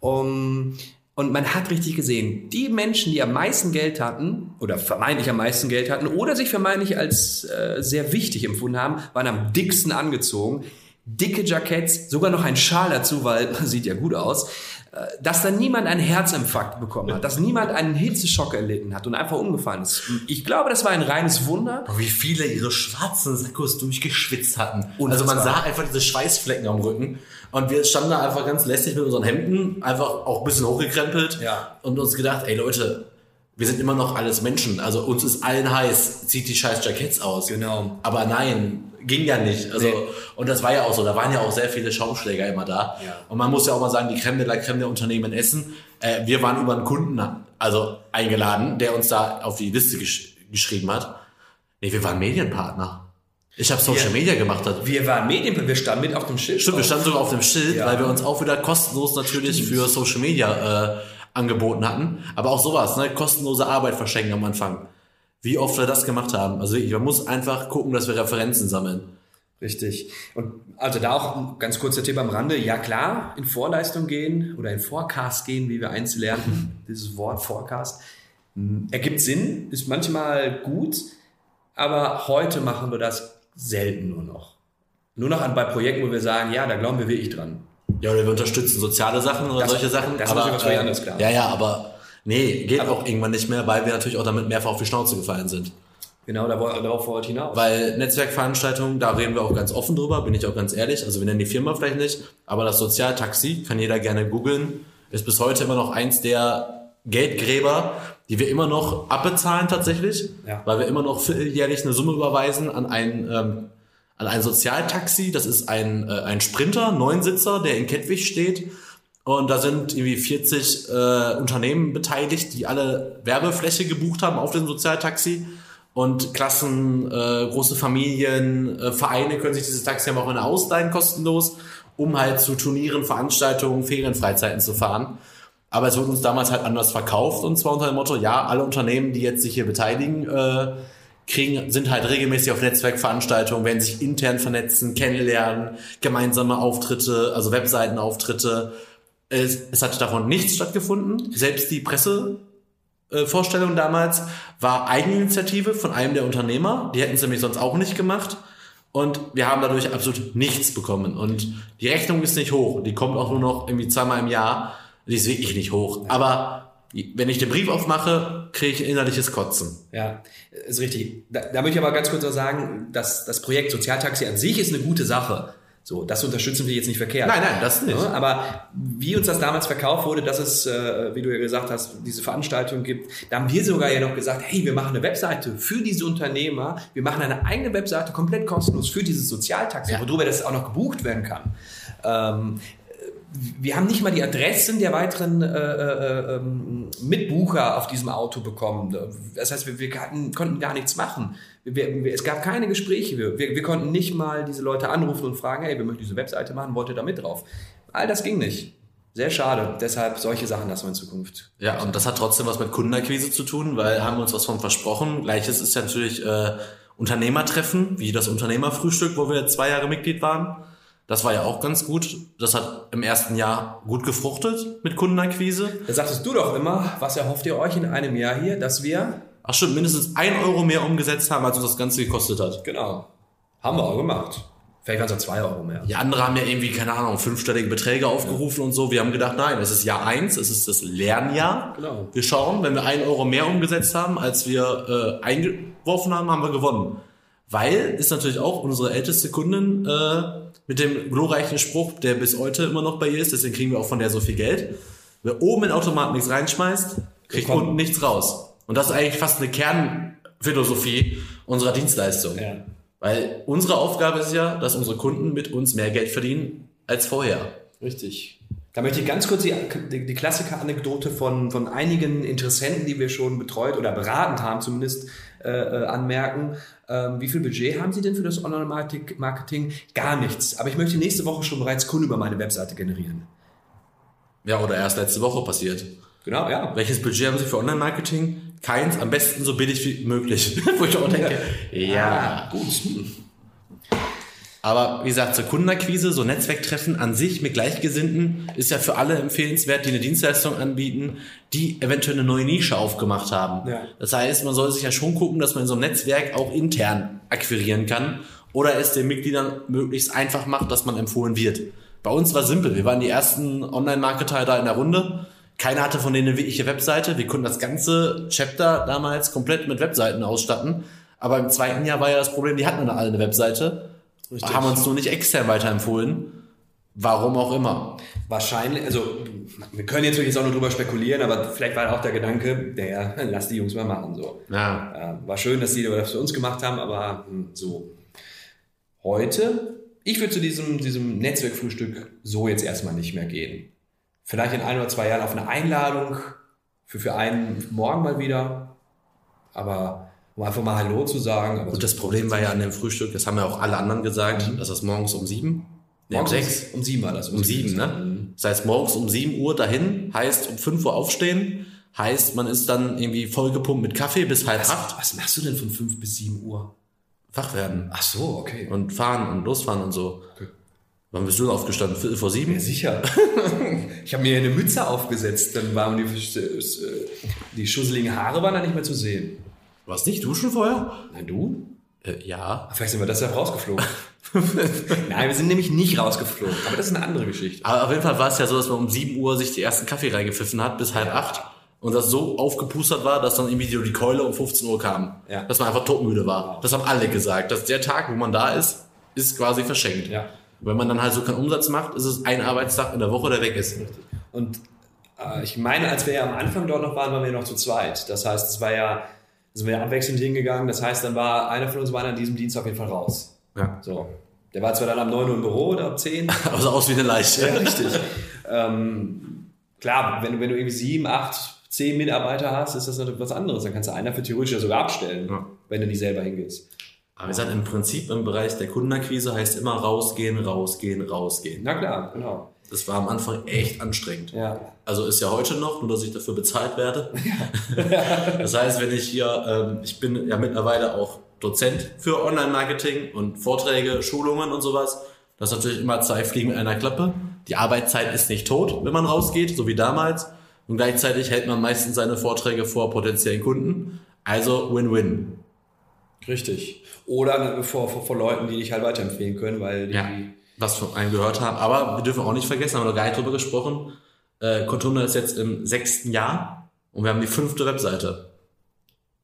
Um, und man hat richtig gesehen, die Menschen, die am meisten Geld hatten oder vermeintlich am meisten Geld hatten oder sich vermeintlich als äh, sehr wichtig empfunden haben, waren am dicksten angezogen. Dicke Jacketts, sogar noch ein Schal dazu, weil man sieht ja gut aus. Äh, Dass da niemand einen Herzinfarkt bekommen hat, dass niemand einen Hitzeschock erlitten hat und einfach umgefallen ist. Ich glaube, das war ein reines Wunder. Wie viele ihre schwarzen Sakkos durchgeschwitzt hatten. Und also man sah einfach diese Schweißflecken am Rücken. Und wir standen da einfach ganz lästig mit unseren Hemden, einfach auch ein bisschen hochgekrempelt Ja. und uns gedacht, ey Leute, wir sind immer noch alles Menschen. Also uns ist allen heiß, zieht die scheiß Jacketts aus. Genau. Aber nein, ging ja nicht. Also, Nee. Und das war ja auch so, da waren ja auch sehr viele Schaumschläger immer da. Ja. Und man muss ja auch mal sagen, die Creme de la Creme der Unternehmen Essen, äh, wir waren über einen Kunden also eingeladen, der uns da auf die Liste gesch geschrieben hat. Nee, wir waren Medienpartner. Ich habe Social Wir- Media gemacht. Wir waren Medien, wir standen mit auf dem Schild. Stimmt, wir standen sogar auf dem Schild, Ja. weil wir uns auch wieder kostenlos natürlich für Social Media äh, angeboten hatten. Aber auch sowas, ne? kostenlose Arbeit verschenken am Anfang. Wie oft wir das gemacht haben. Also man muss einfach gucken, dass wir Referenzen sammeln. Richtig. Und also da auch ein ganz kurzer Tipp am Rande. Ja klar, in Vorleistung gehen oder in Forecast gehen, wie wir eins lernten. Dieses Wort Forecast. m, Ergibt Sinn, ist manchmal gut, aber heute machen wir das selten nur noch. Nur noch an, bei Projekten, wo wir sagen, ja, da glauben wir wirklich dran. Ja, oder wir unterstützen soziale Sachen oder Das- solche Sachen. das ist natürlich was völlig anderes, klar. Ja, ja, aber nee, geht auch irgendwann nicht mehr, weil wir natürlich auch damit mehrfach auf die Schnauze gefallen sind. Genau, darauf wollte ich hinaus. Weil Netzwerkveranstaltungen, da reden wir auch ganz offen drüber, bin ich auch ganz ehrlich. Also wir nennen die Firma vielleicht nicht, aber das Sozialtaxi kann jeder gerne googeln. Ist bis heute immer noch eins der Geldgräber, die wir immer noch abbezahlen tatsächlich, Ja. weil wir immer noch jährlich eine Summe überweisen an ein, ähm, an ein Sozialtaxi. Das ist ein, äh, ein Sprinter, Neunsitzer, der in Kettwig steht. Und da sind irgendwie 40 äh, Unternehmen beteiligt, die alle Werbefläche gebucht haben auf dem Sozialtaxi. Und Klassen, äh, große Familien, äh, Vereine können sich dieses Taxi am Wochenende ausleihen, kostenlos, um halt zu Turnieren, Veranstaltungen, Ferienfreizeiten zu fahren. Aber es wurde uns damals halt anders verkauft und zwar unter dem Motto, ja, alle Unternehmen, die jetzt sich hier beteiligen, äh, kriegen, sind halt regelmäßig auf Netzwerkveranstaltungen, werden sich intern vernetzen, kennenlernen, gemeinsame Auftritte, also Webseitenauftritte. Es, es hat davon nichts stattgefunden. Selbst die Pressevorstellung äh, damals war Eigeninitiative von einem der Unternehmer. Die hätten es nämlich sonst auch nicht gemacht. Und wir haben dadurch absolut nichts bekommen. Und die Rechnung ist nicht hoch. Die kommt auch nur noch irgendwie zweimal im Jahr. Die ist wirklich nicht hoch. Aber wenn ich den Brief aufmache, kriege ich innerliches Kotzen. Ja, ist richtig. Da, da möchte ich aber ganz kurz noch sagen, dass das Projekt Sozialtaxi an sich ist eine gute Sache. So, das unterstützen wir jetzt nicht verkehrt. Nein, nein, das nicht. Ja, aber wie uns das damals verkauft wurde, dass es, äh, wie du ja gesagt hast, diese Veranstaltung gibt, da haben wir sogar ja noch gesagt, hey, wir machen eine Webseite für diese Unternehmer, wir machen eine eigene Webseite komplett kostenlos für dieses Sozialtaxi, Ja. worüber das auch noch gebucht werden kann. Wir haben nicht mal die Adressen der weiteren äh, äh, ähm, Mitbucher auf diesem Auto bekommen. Das heißt, wir, wir hatten, konnten gar nichts machen. Wir, wir, es gab keine Gespräche. Wir konnten nicht mal diese Leute anrufen und fragen, hey, wir möchten diese Webseite machen, wollt ihr da mit drauf? All das ging nicht. Sehr schade. Deshalb solche Sachen lassen wir in Zukunft. Ja, und das hat trotzdem was mit Kundenakquise zu tun, weil haben wir uns was von versprochen. Gleiches ist ja natürlich äh, Unternehmertreffen, wie das Unternehmerfrühstück, wo wir zwei Jahre Mitglied waren. Das war ja auch ganz gut. Das hat im ersten Jahr gut gefruchtet mit Kundenakquise. Da sagtest du doch immer, was erhofft ihr euch in einem Jahr hier, dass wir... Ach stimmt, mindestens ein Euro mehr umgesetzt haben, als uns das Ganze gekostet hat. Genau. Haben wir auch gemacht. Vielleicht waren es auch zwei Euro mehr. Die anderen haben ja irgendwie, keine Ahnung, fünfstellige Beträge aufgerufen und so. Wir haben gedacht, nein, es ist Jahr eins, es ist das Lernjahr. Genau. Wir schauen, wenn wir ein Euro mehr umgesetzt haben, als wir äh, eingeworfen haben, haben wir gewonnen. Weil ist natürlich auch unsere älteste Kundin äh, mit dem glorreichen Spruch, der bis heute immer noch bei ihr ist, deswegen kriegen wir auch von der so viel Geld. Wer oben in den Automaten nichts reinschmeißt, kriegt unten nichts raus. Und das ist eigentlich fast eine Kernphilosophie unserer Dienstleistung. Ja. Weil unsere Aufgabe ist ja, dass unsere Kunden mit uns mehr Geld verdienen als vorher. Richtig. Da möchte ich ganz kurz die, die, die Klassiker-Anekdote von, von einigen Interessenten, die wir schon betreut oder beratend haben, zumindest äh, äh, anmerken. Ähm, wie viel Budget haben Sie denn für das Online-Marketing? Gar nichts. Aber ich möchte nächste Woche schon bereits Kunden über meine Webseite generieren. Ja, oder erst letzte Woche passiert. Genau, ja. Welches Budget haben Sie für Online-Marketing? Keins, am besten so billig wie möglich. Wo ich auch denke, ja. Ah, gut. Aber wie gesagt, zur Kundenakquise, so Netzwerktreffen an sich mit Gleichgesinnten ist ja für alle empfehlenswert, die eine Dienstleistung anbieten, die eventuell eine neue Nische aufgemacht haben. Ja. Das heißt, man soll sich ja schon gucken, dass man in so einem Netzwerk auch intern akquirieren kann oder es den Mitgliedern möglichst einfach macht, dass man empfohlen wird. Bei uns war simpel. Wir waren die ersten Online-Marketer da in der Runde. Keiner hatte von denen eine wirkliche Webseite. Wir konnten das ganze Chapter damals komplett mit Webseiten ausstatten. Aber im zweiten Jahr war ja das Problem, die hatten alle eine Webseite, Richtig. haben uns nur nicht extern weiterempfohlen. Warum auch immer. Wahrscheinlich, also wir können jetzt wirklich auch nur drüber spekulieren, aber vielleicht war auch der Gedanke, der, lass die Jungs mal machen. So. Ja, Ja, war schön, dass die das für uns gemacht haben, aber hm, so. Heute, ich würde zu diesem, diesem Netzwerkfrühstück so jetzt erstmal nicht mehr gehen. Vielleicht in ein oder zwei Jahren auf eine Einladung für, für einen morgen mal wieder. Aber um einfach mal Hallo zu sagen. Aber und das Problem war ja an dem Frühstück, das haben ja auch alle anderen gesagt, dass das morgens um sieben, nee, um morgens sechs, Um sieben war das. um sieben, ne? Das heißt, morgens um sieben Uhr dahin, heißt um fünf Uhr aufstehen, heißt, man ist dann irgendwie vollgepumpt mit Kaffee bis halb Was, acht, was machst du denn von fünf bis sieben Uhr? wach werden Ach so, okay. und fahren und losfahren und so. Okay. Wann bist du denn aufgestanden? Viertel vor sieben? Ja, sicher. ich habe mir eine Mütze aufgesetzt, dann waren die, äh, die schusseligen Haare waren dann nicht mehr zu sehen. Warst nicht duschen vorher? Nein, du? Äh, ja. Vielleicht sind wir deshalb rausgeflogen. Nein, wir sind nämlich nicht rausgeflogen. Aber das ist eine andere Geschichte. Aber auf jeden Fall war es ja so, dass man um 7 Uhr sich die ersten Kaffee reingepfiffen hat bis halb acht und das so aufgepustert war, dass dann irgendwie die Keule um 15 Uhr kam. Ja. Dass man einfach todmüde war. Das haben alle gesagt, dass der Tag, wo man da ist, ist quasi verschenkt. Ja. Wenn man dann halt so keinen Umsatz macht, ist es ein Arbeitstag in der Woche, der weg ist. Und äh, ich meine, als wir ja am Anfang dort noch waren, waren wir noch zu zweit. Das heißt, es war ja, sind wir abwechselnd hingegangen. Das heißt, dann war einer von uns war an diesem Dienst auf jeden Fall raus. Ja. So. Der war zwar dann am 9 Uhr im Büro oder ab 10. Aber so aus wie eine Leiche. Ja, richtig. ähm, klar, wenn du, wenn du irgendwie sieben, acht, zehn Mitarbeiter hast, ist das natürlich was anderes. Dann kannst du einer für theoretisch ja sogar abstellen, Ja. wenn du nicht selber hingehst. Aber wir sagen im Prinzip im Bereich der Kundenakquise heißt immer rausgehen, rausgehen, rausgehen. Na klar, genau. Das war am Anfang echt anstrengend. Ja. Also ist ja heute noch, nur dass ich dafür bezahlt werde. das heißt, wenn ich hier, ähm, ich bin ja mittlerweile auch Dozent für Online-Marketing und Vorträge, Schulungen und sowas. Das ist natürlich immer zwei Fliegen mit einer Klappe. Die Arbeitszeit ist nicht tot, wenn man rausgeht, so wie damals. Und gleichzeitig hält man meistens seine Vorträge vor potenziellen Kunden. Also Win-Win. Richtig. Oder vor, vor, vor Leuten, die dich halt weiterempfehlen können, weil die. Ja, was von einem gehört haben. Aber wir dürfen auch nicht vergessen, haben wir noch gar nicht drüber gesprochen. Äh, Contunda ist jetzt im sechsten Jahr und wir haben die fünfte Webseite.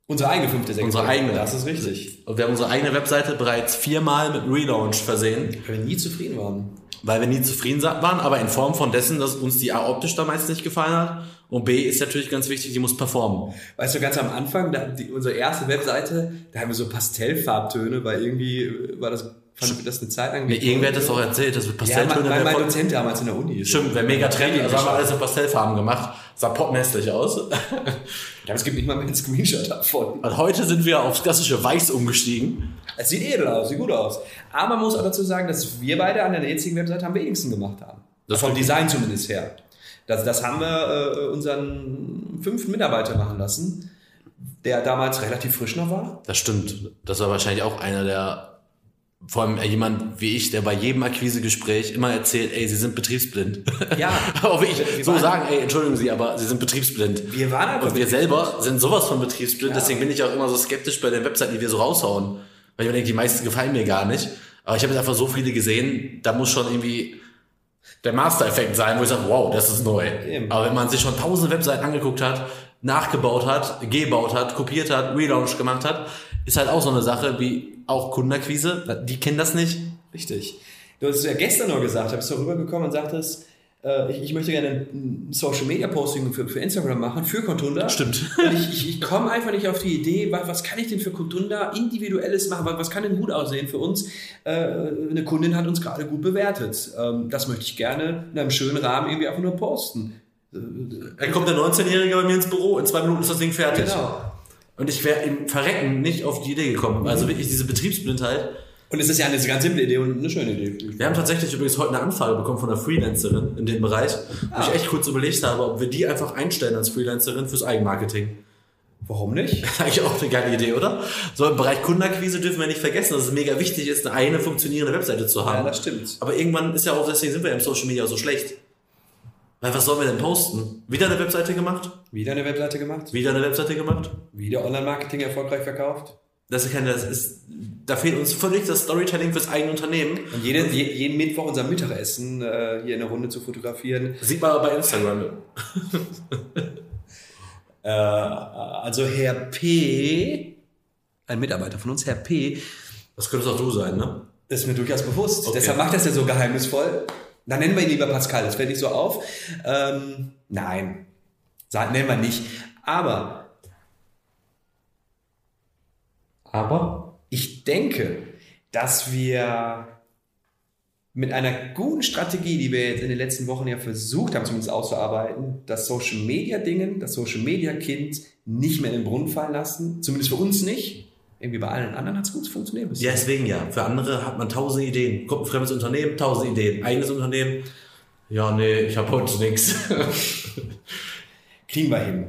Unsere eigene fünfte Sektion. Unsere eigene. Das ist richtig. Und wir haben unsere eigene Webseite bereits viermal mit Relaunch versehen, Weil wir nie zufrieden waren. weil wir nie zufrieden waren, aber in Form von dessen, dass uns die A optisch damals nicht gefallen hat. Und B ist natürlich ganz wichtig, die muss performen. Weißt du, ganz am Anfang, da, die, unsere erste Webseite, da haben wir so Pastellfarbtöne, weil irgendwie war das, fand ich das eine Zeit lang. Mir irgendwer hat das auch erzählt, dass wir Ja, Pastelltöne mein, mein, mein Dozent damals in der Uni. ist. Stimmt, wäre mega trendy, also haben wir alles in Pastellfarben gemacht. Sah pottenhässlich aus. Glaube, es gibt nicht mal mehr einen Screenshot davon. Und heute sind wir aufs klassische Weiß umgestiegen. Es sieht edel aus, sieht gut aus. Aber man muss auch dazu sagen, dass wir beide an der jetzigen Website am wenigsten gemacht haben. Das Vom. Design zumindest her. Das, das haben wir äh, unseren fünften Mitarbeiter machen lassen, der damals relativ frisch noch war. Das stimmt. Das war wahrscheinlich auch einer der vor allem jemand wie ich, der bei jedem Akquisegespräch immer erzählt, ey, Sie sind betriebsblind. Ja. Auch wie ich so sagen, ey, entschuldigen Sie, aber Sie sind betriebsblind. Wir waren aber Und wir selber sind sowas von betriebsblind, Ja. deswegen bin ich auch immer so skeptisch bei den Webseiten, die wir so raushauen. Weil ich mir denke, die meisten gefallen mir gar nicht. Aber ich habe jetzt einfach so viele gesehen, da muss schon irgendwie der Master-Effekt sein, wo ich sage, wow, das ist neu. Eben. Aber wenn man sich schon tausend Webseiten angeguckt hat, nachgebaut hat, gebaut hat, kopiert hat, Relaunch gemacht hat, ist halt auch so eine Sache wie auch Kundenakquise. Die kennen das nicht. Richtig. Du hast es ja gestern noch gesagt, da bist du rübergekommen und sagtest, äh, ich, ich möchte gerne ein Social Media Posting für, für Instagram machen, für Contunda. Stimmt. Und ich, ich, ich komme einfach nicht auf die Idee, was, was kann ich denn für Contunda individuelles machen? Was, was kann denn gut aussehen für uns? Äh, eine Kundin hat uns gerade gut bewertet. Ähm, das möchte ich gerne in einem schönen Rahmen irgendwie einfach nur posten. Dann kommt der 19-Jährige bei mir ins Büro, in zwei Minuten ist das Ding fertig. Genau. Und ich wäre im Verrecken nicht auf die Idee gekommen. Also wirklich diese Betriebsblindheit. Und es ist ja eine ganz simple Idee und eine schöne Idee. Wir haben tatsächlich übrigens heute eine Anfrage bekommen von einer Freelancerin in dem Bereich, wo ich echt kurz überlegt habe, ob wir die einfach einstellen als Freelancerin fürs Eigenmarketing. Warum nicht? Eigentlich auch eine geile Idee, oder? So im Bereich Kundenakquise dürfen wir nicht vergessen, dass es mega wichtig ist, eine, eine funktionierende Webseite zu Ja, haben. das stimmt. Aber irgendwann ist ja auch, deswegen sind wir im Social Media so schlecht. Weil was sollen wir denn posten? Wieder eine Webseite gemacht? Wieder eine Webseite gemacht, Wieder eine Webseite gemacht? wieder Online-Marketing erfolgreich verkauft. Das ist keine, das ist, da fehlt uns völlig das Storytelling fürs eigene Unternehmen. Und jeden, je, jeden Mittwoch unser Mittagessen äh, hier in der Runde zu fotografieren. Sieht man aber bei Instagram. Äh, also Herr P., ein Mitarbeiter von uns, Herr P., Das könntest auch du sein, ne? das ist mir durchaus bewusst. Okay. Deshalb macht das ja so geheimnisvoll. Dann nennen wir ihn lieber Pascal, das fällt nicht so auf. Ähm, nein, nennen wir nicht. Aber Aber? ich denke, dass wir mit einer guten Strategie, die wir jetzt in den letzten Wochen ja versucht haben, zumindest auszuarbeiten, das Social Media Dingen, das Social Media Kind nicht mehr in den Brunnen fallen lassen. Zumindest für uns nicht. Irgendwie bei allen anderen hat es gut funktioniert. bisher. Ja, deswegen ja. Für andere hat man tausend Ideen. Kommt ein fremdes Unternehmen, tausend Ideen. Eigenes Unternehmen. Ja, nee, ich habe heute nichts. Kriegen wir hin.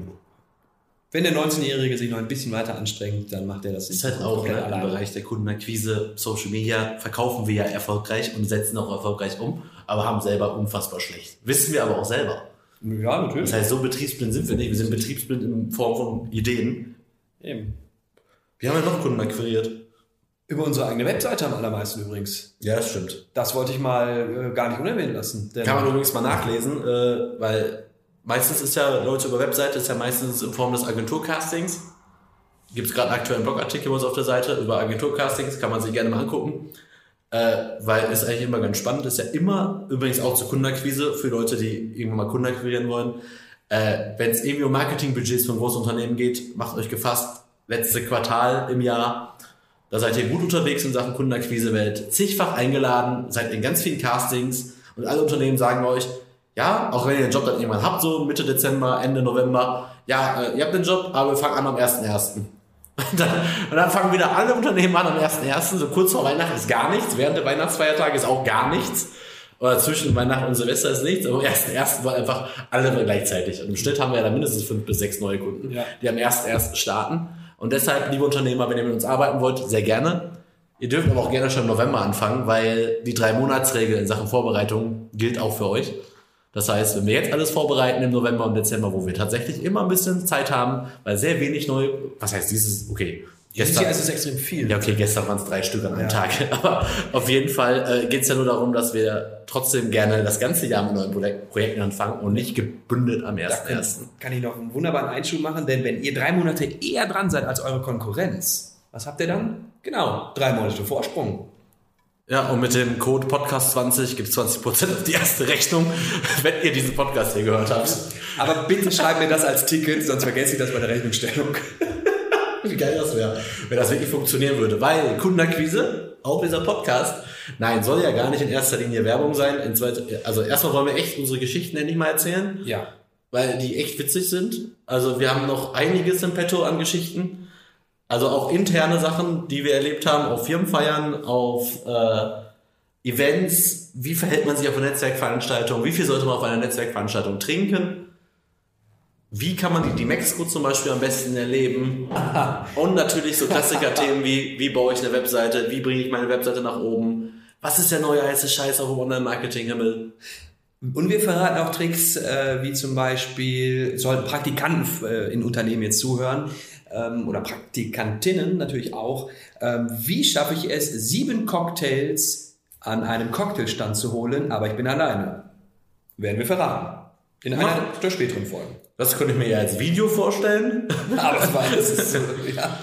Wenn der 19-Jährige sich noch ein bisschen weiter anstrengt, dann macht er das ist halt auch ne, im. Bereich der Kundenakquise, Social Media, verkaufen wir ja erfolgreich und setzen auch erfolgreich um, aber haben selber unfassbar schlecht. Wissen wir aber auch selber. Ja, natürlich. Das heißt, so betriebsblind sind wir nicht. Wir sind betriebsblind in Form von Ideen. Eben. Wir haben ja noch Kunden akquiriert. Über unsere eigene Webseite am allermeisten übrigens. Ja, das stimmt. Das wollte ich mal äh, gar nicht unerwähnt lassen. Kann man übrigens mal nachlesen, äh, weil meistens ist ja, Leute über Webseite, ist ja meistens in Form des Agenturcastings. Gibt es gerade einen aktuellen Blogartikel bei uns auf der Seite über Agenturcastings, kann man sich gerne mal angucken. Äh, weil ist eigentlich immer ganz spannend, ist ja immer übrigens auch zur Kundenakquise für Leute, die irgendwann mal Kunden akquirieren wollen. Äh, Wenn es irgendwie um Marketingbudgets von großen Unternehmen geht, macht euch gefasst, letzte Quartal im Jahr, da seid ihr gut unterwegs in Sachen Kundenakquise, werdet zigfach eingeladen, seid in ganz vielen Castings und alle Unternehmen sagen euch, ja, auch wenn ihr den Job dann irgendwann habt, so Mitte Dezember, Ende November, ja, äh, ihr habt den Job, aber wir fangen an am 1.1. Und dann, und dann fangen wieder alle Unternehmen an am 1.1., so kurz vor Weihnachten ist gar nichts, während der Weihnachtsfeiertage ist auch gar nichts. Oder zwischen Weihnachten und Silvester ist nichts, aber am 1.1. war einfach alle gleichzeitig. Und im Schnitt haben wir ja dann mindestens fünf bis sechs neue Kunden, Ja. die am 1.1. starten. Und deshalb, liebe Unternehmer, wenn ihr mit uns arbeiten wollt, sehr gerne. Ihr dürft aber auch gerne schon im November anfangen, weil die drei Monatsregel in Sachen Vorbereitung gilt auch für euch. Das heißt, wenn wir jetzt alles vorbereiten im November und Dezember, wo wir tatsächlich immer ein bisschen Zeit haben, weil sehr wenig neu, was heißt dieses, okay, Jahr ist es extrem viel. ja, okay, gestern waren es drei Stück an einem Ja. Tag. Aber auf jeden Fall äh, geht es ja nur darum, dass wir trotzdem gerne das ganze Jahr mit neuen Projek- Projekten anfangen und nicht gebündelt am Da kann, 1.1. kann ich noch einen wunderbaren Einschub machen, denn wenn ihr drei Monate eher dran seid als eure Konkurrenz, was habt ihr dann? Genau, drei Monate Vorsprung. Ja, und mit dem Code Podcast20 gibt es 20% auf die erste Rechnung, wenn ihr diesen Podcast hier gehört habt. Aber bitte schreibt mir das als Ticket, sonst vergesse ich das bei der Rechnungsstellung. Wie geil das wäre, wenn das wirklich funktionieren würde. Weil Kundenakquise, auch dieser Podcast, nein, soll ja gar nicht in erster Linie Werbung sein. Also erstmal wollen wir echt unsere Geschichten endlich mal erzählen. Ja. weil die echt witzig sind. Also wir haben noch einiges im Petto an Geschichten. Also auch interne Sachen, die wir erlebt haben, auf Firmenfeiern, auf äh, Events. Wie verhält man sich auf einer Netzwerkveranstaltung? Wie viel sollte man auf einer Netzwerkveranstaltung trinken? Wie kann man die, Mexiko zum Beispiel am besten erleben? Und natürlich so Klassiker-Themen wie, wie baue ich eine Webseite, wie bringe ich meine Webseite nach oben, was ist der neue heiße Scheiß auf dem Online-Marketing-Himmel? Und wir verraten auch Tricks, äh, wie zum Beispiel, sollten Praktikanten äh, in Unternehmen jetzt zuhören, ähm, oder Praktikantinnen natürlich auch, ähm, wie schaffe ich es, sieben Cocktails an einem Cocktailstand zu holen, aber ich bin alleine. Werden wir verraten. In einer Mach. der späteren Folgen. Das könnte ich mir ja als Video vorstellen. Aber es war, ist so, ja.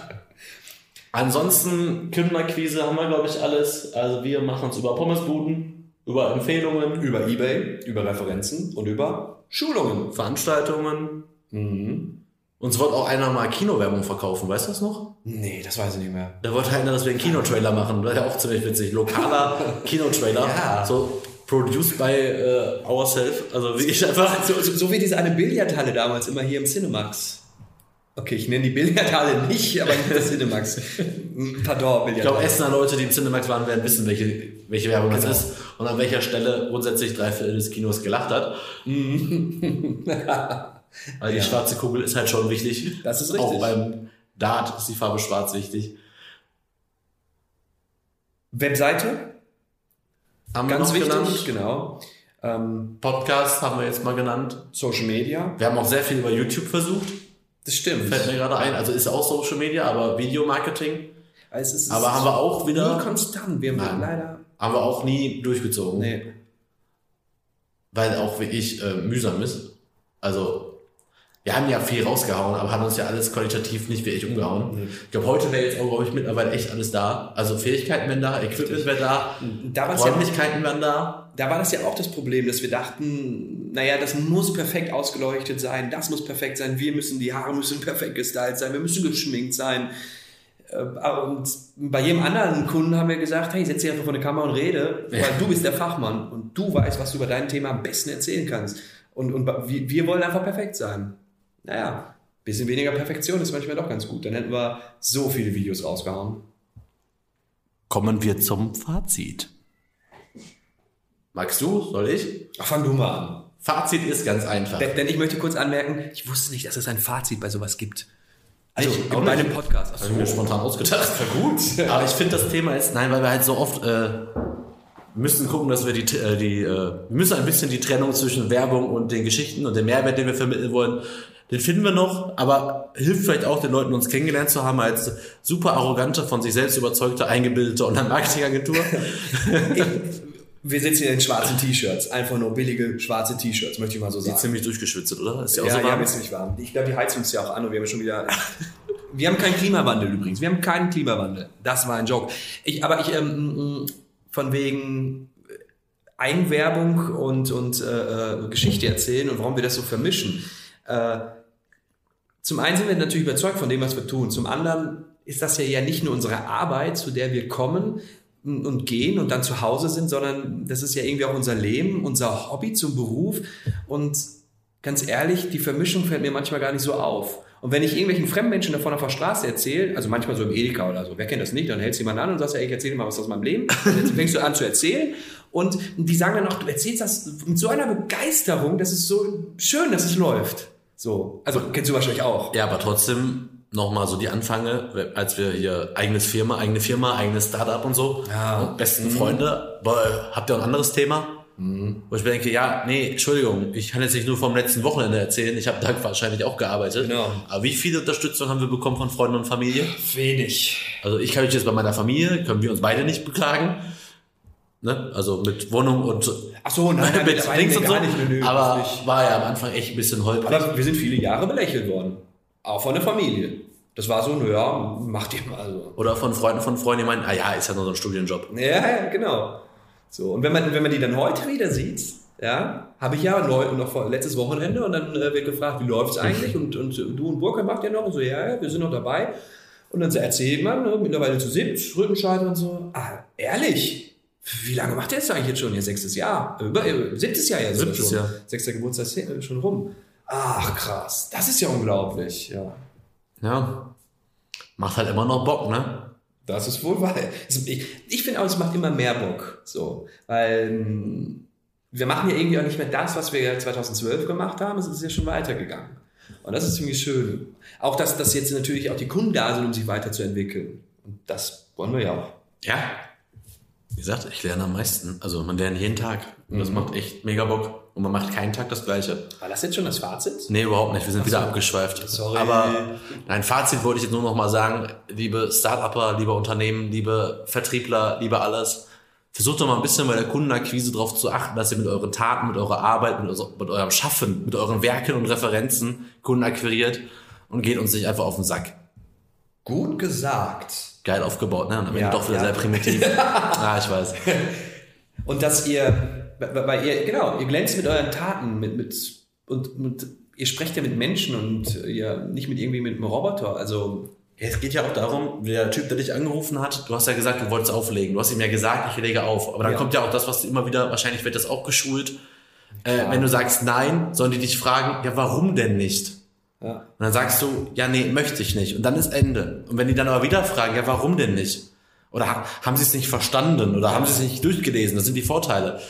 Ansonsten, Kundenakquise haben wir, glaube ich, alles. Also wir machen uns über Pommesbuden, über Empfehlungen, Über Ebay, über Referenzen und über Schulungen. Veranstaltungen. Mhm. Uns wollte auch einer mal Kinowerbung verkaufen, weißt du das noch? Nee, das weiß ich nicht mehr. Da wollte einer, dass wir einen Kinotrailer machen. Das wäre ja auch ziemlich witzig. Lokaler Kinotrailer. Ja. So produced by äh, ourselves. Also wie ich einfach. So, so, so wie diese eine Billardhalle damals immer hier im Cinemax. Okay, ich nenne die Billardhalle nicht, aber nicht das Cinemax. Pardon, Ich glaube, Billardhalle. Essener Leute, die im Cinemax waren, werden wissen, welche, welche Werbung Genau. das ist und an welcher Stelle grundsätzlich drei Viertel des Kinos gelacht hat. Weil die Ja. schwarze Kugel ist halt schon wichtig. Das ist Auch richtig. beim Dart ist die Farbe schwarz wichtig. Webseite, Haben wir ganz noch wichtig, genannt. genau. Ähm, Podcast haben wir jetzt mal genannt. Social Media, Wir haben auch sehr viel über YouTube versucht. das stimmt. Fällt mir gerade ein. Also ist auch Social Media, aber Videomarketing Also es ist Aber haben wir auch wieder- nie konstant. Wir haben Nein. leider. haben wir auch nie durchgezogen. Nee. Weil auch wirklich äh, mühsam ist. Also, wir haben ja viel rausgehauen, aber haben uns ja alles qualitativ nicht wirklich umgehauen. Nee. Ich glaube, heute wäre jetzt auch, glaube ich, mittlerweile echt alles da. Also Fähigkeiten wären da, Equipment wäre da, Da war es ja Räumlichkeiten wären da. da war das ja auch das Problem, dass wir dachten, naja, das muss perfekt ausgeleuchtet sein, das muss perfekt sein, wir müssen, die Haare müssen perfekt gestylt sein, wir müssen geschminkt sein. Äh, Und bei jedem anderen Kunden haben wir gesagt, hey, setz dich einfach vor eine Kamera und rede, weil Ja. du bist der Fachmann und du weißt, was du über dein Thema am besten erzählen kannst. Und, und wir wollen einfach perfekt sein. Naja, bisschen weniger Perfektion ist manchmal doch ganz gut. Dann hätten wir so viele Videos rausgehauen. Kommen wir zum Fazit. Magst du? Soll ich? Ach, fang du mal an. Fazit ist ganz einfach. Denn, denn ich möchte kurz anmerken, ich wusste nicht, dass es ein Fazit bei sowas gibt. Also Ich auch bei nicht. einem Podcast. Ach Habe ich mir spontan ausgedacht. gut. Aber ich finde das Thema ist, nein, weil wir halt so oft äh, müssen gucken, dass wir die, äh, die äh, wir müssen ein bisschen die Trennung zwischen Werbung und den Geschichten und dem Mehrwert, den wir vermitteln wollen, den finden wir noch, aber hilft vielleicht auch den Leuten, uns kennengelernt zu haben als super arrogante, von sich selbst überzeugte, eingebildete Online-Marketing-Agentur. Wir sitzen hier in schwarzen T-Shirts. Einfach nur billige schwarze T-Shirts, möchte ich mal so sagen. ziemlich durchgeschwitzt, oder? Ist ja auch Ja, so ja, warm. jetzt nicht warm. Ich glaube, die Heizung ist ja auch an und wir haben schon wieder. wir haben keinen Klimawandel übrigens. Wir haben keinen Klimawandel. Das war ein Joke. Ich, aber ich, ähm, von wegen Eigenwerbung und, und äh, äh, Geschichte erzählen und warum wir das so vermischen. Äh, zum einen sind wir natürlich überzeugt von dem, was wir tun. Zum anderen ist das ja, ja nicht nur unsere Arbeit, zu der wir kommen und gehen und dann zu Hause sind, sondern das ist ja irgendwie auch unser Leben, unser Hobby zum Beruf. Und ganz ehrlich, die Vermischung fällt mir manchmal gar nicht so auf. Und wenn ich irgendwelchen Fremdmenschen davon auf der Straße erzähle, also manchmal so im Edeka oder so, wer kennt das nicht, dann hältst du jemanden an und sagst, ja, ich erzähle mal was aus meinem Leben. Und jetzt fängst du an zu erzählen und die sagen dann auch, du erzählst das mit so einer Begeisterung, das ist so schön, dass es läuft. So, also kennst du wahrscheinlich auch. Ja, aber trotzdem nochmal so die Anfänge, als wir hier eigenes Firma, eigene Firma, eigenes Startup und so, Ja. und besten Freunde, boah, habt ihr auch ein anderes Thema? Wo ich mir denke, ja, nee, Entschuldigung, ich kann jetzt nicht nur vom letzten Wochenende erzählen, ich habe da wahrscheinlich auch gearbeitet. Genau. Aber wie viel Unterstützung haben wir bekommen von Freunden und Familie? Wenig. Also ich kann mich jetzt bei meiner Familie, können wir uns beide nicht beklagen. Ne? Also mit Wohnung und Ach so, nein, nein, mit mittlerweile Dings und so. nö, aber nicht. war ja am Anfang echt ein bisschen holprig. Aber wir sind viele Jahre belächelt worden. Auch von der Familie. Das war so, naja, macht ihr mal so. Oder von Freunden von Freunden, die meinen, ah ja, ist ja nur so ein Studienjob. Ja, ja, genau. So, und wenn man, wenn man die dann heute wieder sieht, ja, habe ich ja noch vor, letztes Wochenende und dann äh, wird gefragt, wie läuft's eigentlich? Und, und du und Burkhard macht ja noch und so, ja, ja, wir sind noch dabei. Und dann so erzählt man, ne, mittlerweile zu siebt, Rückenscheider und so, ah, ehrlich? Wie lange macht der jetzt eigentlich jetzt schon? Ja, sechstes Jahr. Über, äh, siebtes Jahr ja Siebtes schon. Jahr. Sechster Geburtstag ist hier schon rum. Ach, krass. Das ist ja unglaublich, ja. Ja. Macht halt immer noch Bock, ne? Das ist wohl wahr. Ich, ich finde auch, es macht immer mehr Bock. So, weil ähm, wir machen ja irgendwie auch nicht mehr das, was wir 2012 gemacht haben. Es ist ja schon weitergegangen. Und das ist ziemlich schön. Auch, dass, dass jetzt natürlich auch die Kunden da sind, um sich weiterzuentwickeln. Und das wollen wir ja auch. Ja. Wie gesagt, ich lerne am meisten. Also man lernt jeden Tag. Und das macht echt mega Bock. Und man macht keinen Tag das Gleiche. War das jetzt schon das Fazit? Nee, überhaupt nicht. Wir sind wieder abgeschweift. Sorry. Aber nein, Fazit wollte ich jetzt nur noch mal sagen, liebe Start-Upper, liebe Unternehmen, liebe Vertriebler, liebe alles. Versucht doch mal ein bisschen bei der Kundenakquise darauf zu achten, dass ihr mit euren Taten, mit eurer Arbeit, mit, mit eurem Schaffen, mit euren Werken und Referenzen Kunden akquiriert und geht uns nicht einfach auf den Sack. Gut gesagt. Geil aufgebaut, ne? Und am Ende Ja, doch wieder ja. sehr primitiv. ja, ich weiß. Und dass ihr, weil ihr, genau, ihr glänzt mit euren Taten, mit, mit, und mit, ihr sprecht ja mit Menschen und ihr nicht mit irgendwie mit einem Roboter. Also, Ja, es geht ja auch darum, der Typ, der dich angerufen hat, du hast ja gesagt, du wolltest auflegen. Du hast ihm ja gesagt, ich lege auf. Aber dann Ja. kommt ja auch das, was immer wieder, wahrscheinlich wird das auch geschult. Äh, wenn du sagst nein, sollen die dich fragen, ja, warum denn nicht? Ja. Und dann sagst du, ja, nee, möchte ich nicht. Und dann ist Ende. Und wenn die dann aber wieder fragen, ja, warum denn nicht? Oder ha haben sie es nicht verstanden? Oder haben sie es nicht durchgelesen? Das sind die Vorteile.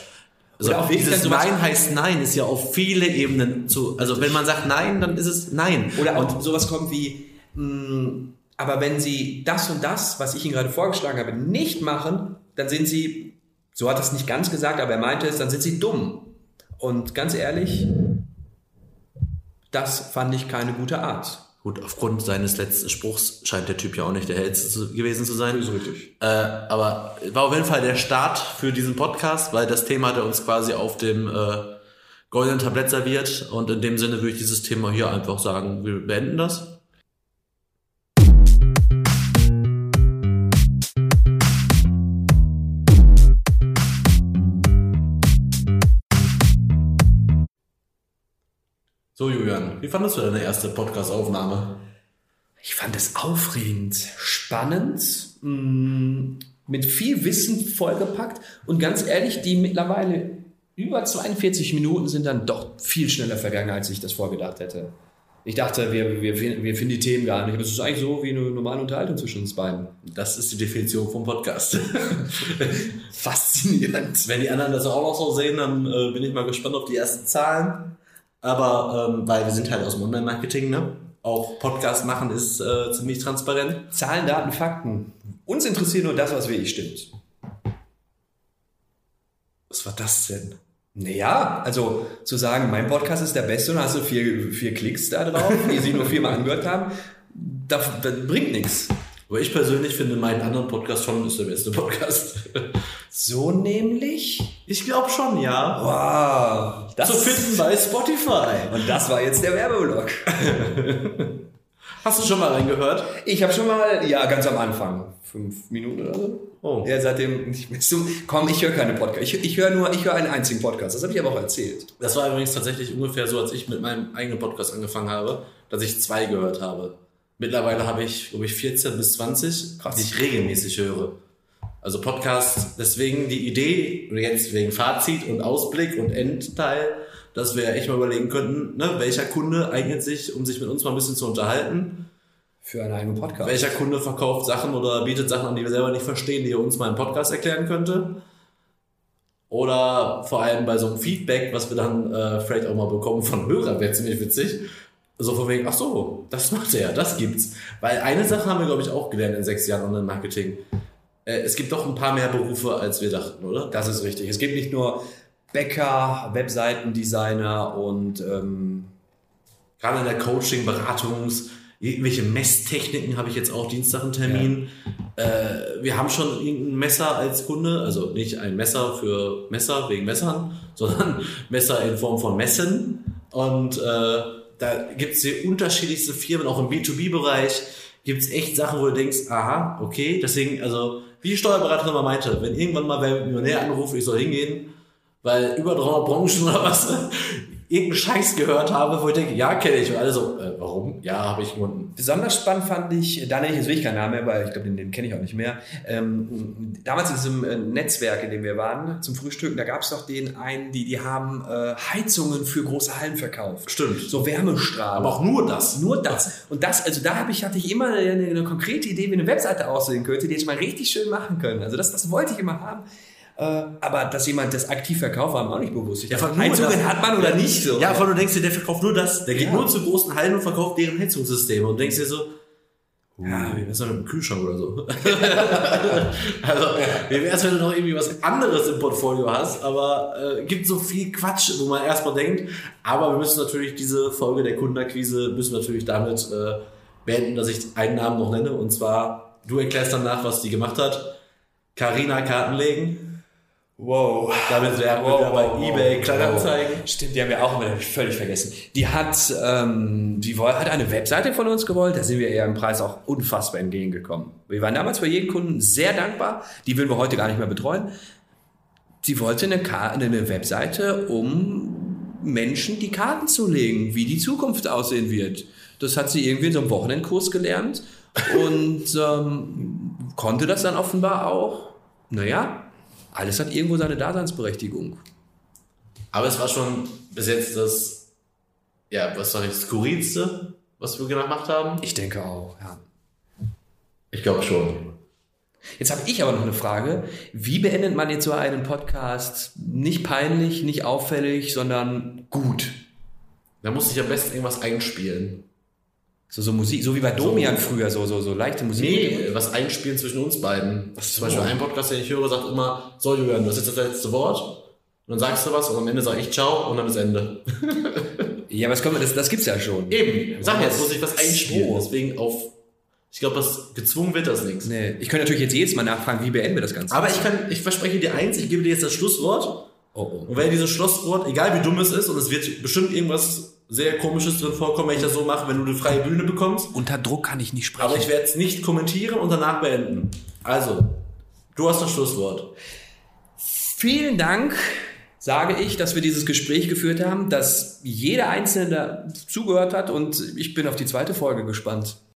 Also auch dieses Nein heißt Nein ist ja auf viele Ebenen zu. Also wenn man sagt Nein, dann ist es Nein. Oder auch sowas kommt wie, mh, aber wenn Sie das und das, was ich Ihnen gerade vorgeschlagen habe, nicht machen, dann sind Sie, so hat er es nicht ganz gesagt, aber er meinte es, dann sind Sie dumm. Und ganz ehrlich, das fand ich keine gute Art. Gut, aufgrund seines letzten Spruchs scheint der Typ ja auch nicht der hellste gewesen zu sein. richtig. Äh, aber war auf jeden Fall der Start für diesen Podcast, weil das Thema hat er uns quasi auf dem äh, goldenen Tablett serviert. Und in dem Sinne würde ich dieses Thema hier einfach sagen, wir beenden das. So, Julian, wie fandest du deine erste Podcast-Aufnahme? Ich fand es aufregend, spannend, mh, mit viel Wissen vollgepackt und ganz ehrlich, die mittlerweile über 42 Minuten sind dann doch viel schneller vergangen, als ich das vorgedacht hätte. Ich dachte, wir, wir, wir finden die Themen gar nicht, aber es ist eigentlich so wie eine normale Unterhaltung zwischen uns beiden. Das ist die Definition vom Podcast. Faszinierend. Wenn die anderen das auch noch so sehen, dann äh, bin ich mal gespannt auf die ersten Zahlen. Aber ähm, weil wir sind halt aus dem Online-Marketing, ne? Auch Podcast machen ist äh, ziemlich transparent. Zahlen, Daten, Fakten. Uns interessiert nur das, was wirklich stimmt. Was war das denn? Naja, also zu sagen, mein Podcast ist der beste und hast du vier, vier Klicks da drauf, die sie nur viermal angehört haben, das, das bringt nichts. Aber ich persönlich finde meinen anderen Podcast schon ist der beste Podcast. So nämlich? Ich glaube schon, ja. Wow. Das Zu finden bei Spotify. Und das war jetzt der Werbeblock. Hast du schon mal reingehört? Ich habe schon mal, ja, ganz am Anfang, fünf Minuten oder so. Oh. Ja, seitdem nicht mehr so. Komm, ich höre keine Podcast. Ich, ich höre nur, ich höre einen einzigen Podcast. Das habe ich aber auch erzählt. Das war übrigens tatsächlich ungefähr so, als ich mit meinem eigenen Podcast angefangen habe, dass ich zwei gehört habe. Mittlerweile habe ich, glaube ich, 14 bis 20, Krass. die ich regelmäßig höre. Also Podcast, deswegen die Idee, jetzt wegen Fazit und Ausblick und Endteil, dass wir echt mal überlegen könnten, ne, welcher Kunde eignet sich, um sich mit uns mal ein bisschen zu unterhalten. Für einen eigenen Podcast. Welcher Kunde verkauft Sachen oder bietet Sachen an, die wir selber nicht verstehen, die er uns mal im Podcast erklären könnte. Oder vor allem bei so einem Feedback, was wir dann äh, vielleicht auch mal bekommen von Hörern, wäre ziemlich witzig. So von wegen, ach so, das macht er, das gibt's. Weil eine Sache haben wir, glaube ich, auch gelernt in sechs Jahren Online-Marketing. Äh, es gibt doch ein paar mehr Berufe, als wir dachten, oder? Das ist richtig. Es gibt nicht nur Bäcker, Webseitendesigner und ähm, Gerade in der Coaching, Beratungs, irgendwelche Messtechniken habe ich jetzt auch Dienstag einen Termin. Äh, wir haben schon irgendein Messer als Kunde, also nicht ein Messer für Messer wegen Messern, sondern Messer in Form von Messen. Und äh, da gibt es hier unterschiedlichste Firmen, auch im B2B-Bereich gibt es echt Sachen, wo du denkst, aha, okay, deswegen, also wie die Steuerberaterin immer meinte, wenn irgendwann mal wer Millionär anruft, ich soll hingehen, weil über 300 Branchen oder was irgendeinen Scheiß gehört habe, wo ich denke, ja, kenne ich. Und alle so, äh, warum? Ja, habe ich gefunden. besonders spannend fand ich, da nenne ich jetzt wirklich keinen Namen mehr, weil ich glaube, den, den kenne ich auch nicht mehr. Ähm, damals in diesem äh, Netzwerk, in dem wir waren, zum Frühstücken, da gab es doch den einen, die, die haben äh, Heizungen für große Hallen verkauft. Stimmt. So Wärmestrahlen. Aber auch nur das. Nur das. Und das, also da habe ich, hatte ich immer eine, eine konkrete Idee, wie eine Webseite aussehen könnte, die ich mal richtig schön machen können. Also das, das wollte ich immer haben. Äh, aber dass jemand das aktiv verkauft, war mir auch nicht bewusst. Ich Ja, dachte, von Heizungen hat man oder nicht so. Ja, allem du denkst dir, der verkauft nur das. Der geht Ja. nur zu großen Hallen und verkauft deren Heizungssysteme und denkst dir so, ja, wie wär's mit dem Kühlschrank oder so? also, wie wär's, wenn du noch irgendwie was anderes im Portfolio hast, aber äh, gibt so viel Quatsch, wo man erstmal denkt, aber wir müssen natürlich diese Folge der Kundenakquise, müssen natürlich damit äh, beenden, dass ich einen Namen noch nenne und zwar, du erklärst danach, was die gemacht hat. Carina Kartenlegen. Wow. Damit werden wir wieder bei eBay Kleinanzeigen. Stimmt, die haben wir auch immer völlig vergessen. Die hat, ähm, die hat eine Webseite von uns gewollt, da sind wir ihr im Preis auch unfassbar entgegengekommen. Wir waren damals für jeden Kunden sehr dankbar, die würden wir heute gar nicht mehr betreuen. Sie wollte eine, eine Webseite, um Menschen die Karten zu legen, wie die Zukunft aussehen wird. Das hat sie irgendwie in so einem Wochenendkurs gelernt und ähm, konnte das dann offenbar auch. Naja, alles hat irgendwo seine Daseinsberechtigung. Aber es war schon bis jetzt das, ja, was sag ich, skurrilste, was wir gemacht haben. Ich denke auch, ja. Ich glaube schon. Jetzt habe ich aber noch eine Frage. Wie beendet man jetzt so einen Podcast nicht peinlich, nicht auffällig, sondern gut? Da musste ich am besten irgendwas einspielen. So, so Musik, so wie bei Domian früher, so, so, so leichte Musik. Nee, was einspielen zwischen uns beiden. Zum Beispiel ein Podcast, den ich höre, sagt immer, so Julian, du hast jetzt das letzte Wort. Und dann sagst du was und am Ende sage ich Ciao und dann ist Ende. Ja, aber das, können wir, das, das gibt's ja schon. Eben, sag jetzt, muss ich was einspielen. So. Deswegen auf, ich glaube, das gezwungen wird das nichts. Nee, ich könnte natürlich jetzt jedes Mal nachfragen, wie beenden wir das Ganze? Aber ich kann, ich verspreche dir eins, ich gebe dir jetzt das Schlusswort. oh, oh. Und wenn dieses Schlusswort, egal wie dumm es ist, und es wird bestimmt irgendwas sehr komisches drin vorkommen, wenn ich das so mache, wenn du eine freie Bühne bekommst. Unter Druck kann ich nicht sprechen. Aber ich werde es nicht kommentieren und danach beenden. Also, du hast das Schlusswort. Vielen Dank, sage ich, dass wir dieses Gespräch geführt haben, dass jeder Einzelne da zugehört hat und ich bin auf die zweite Folge gespannt.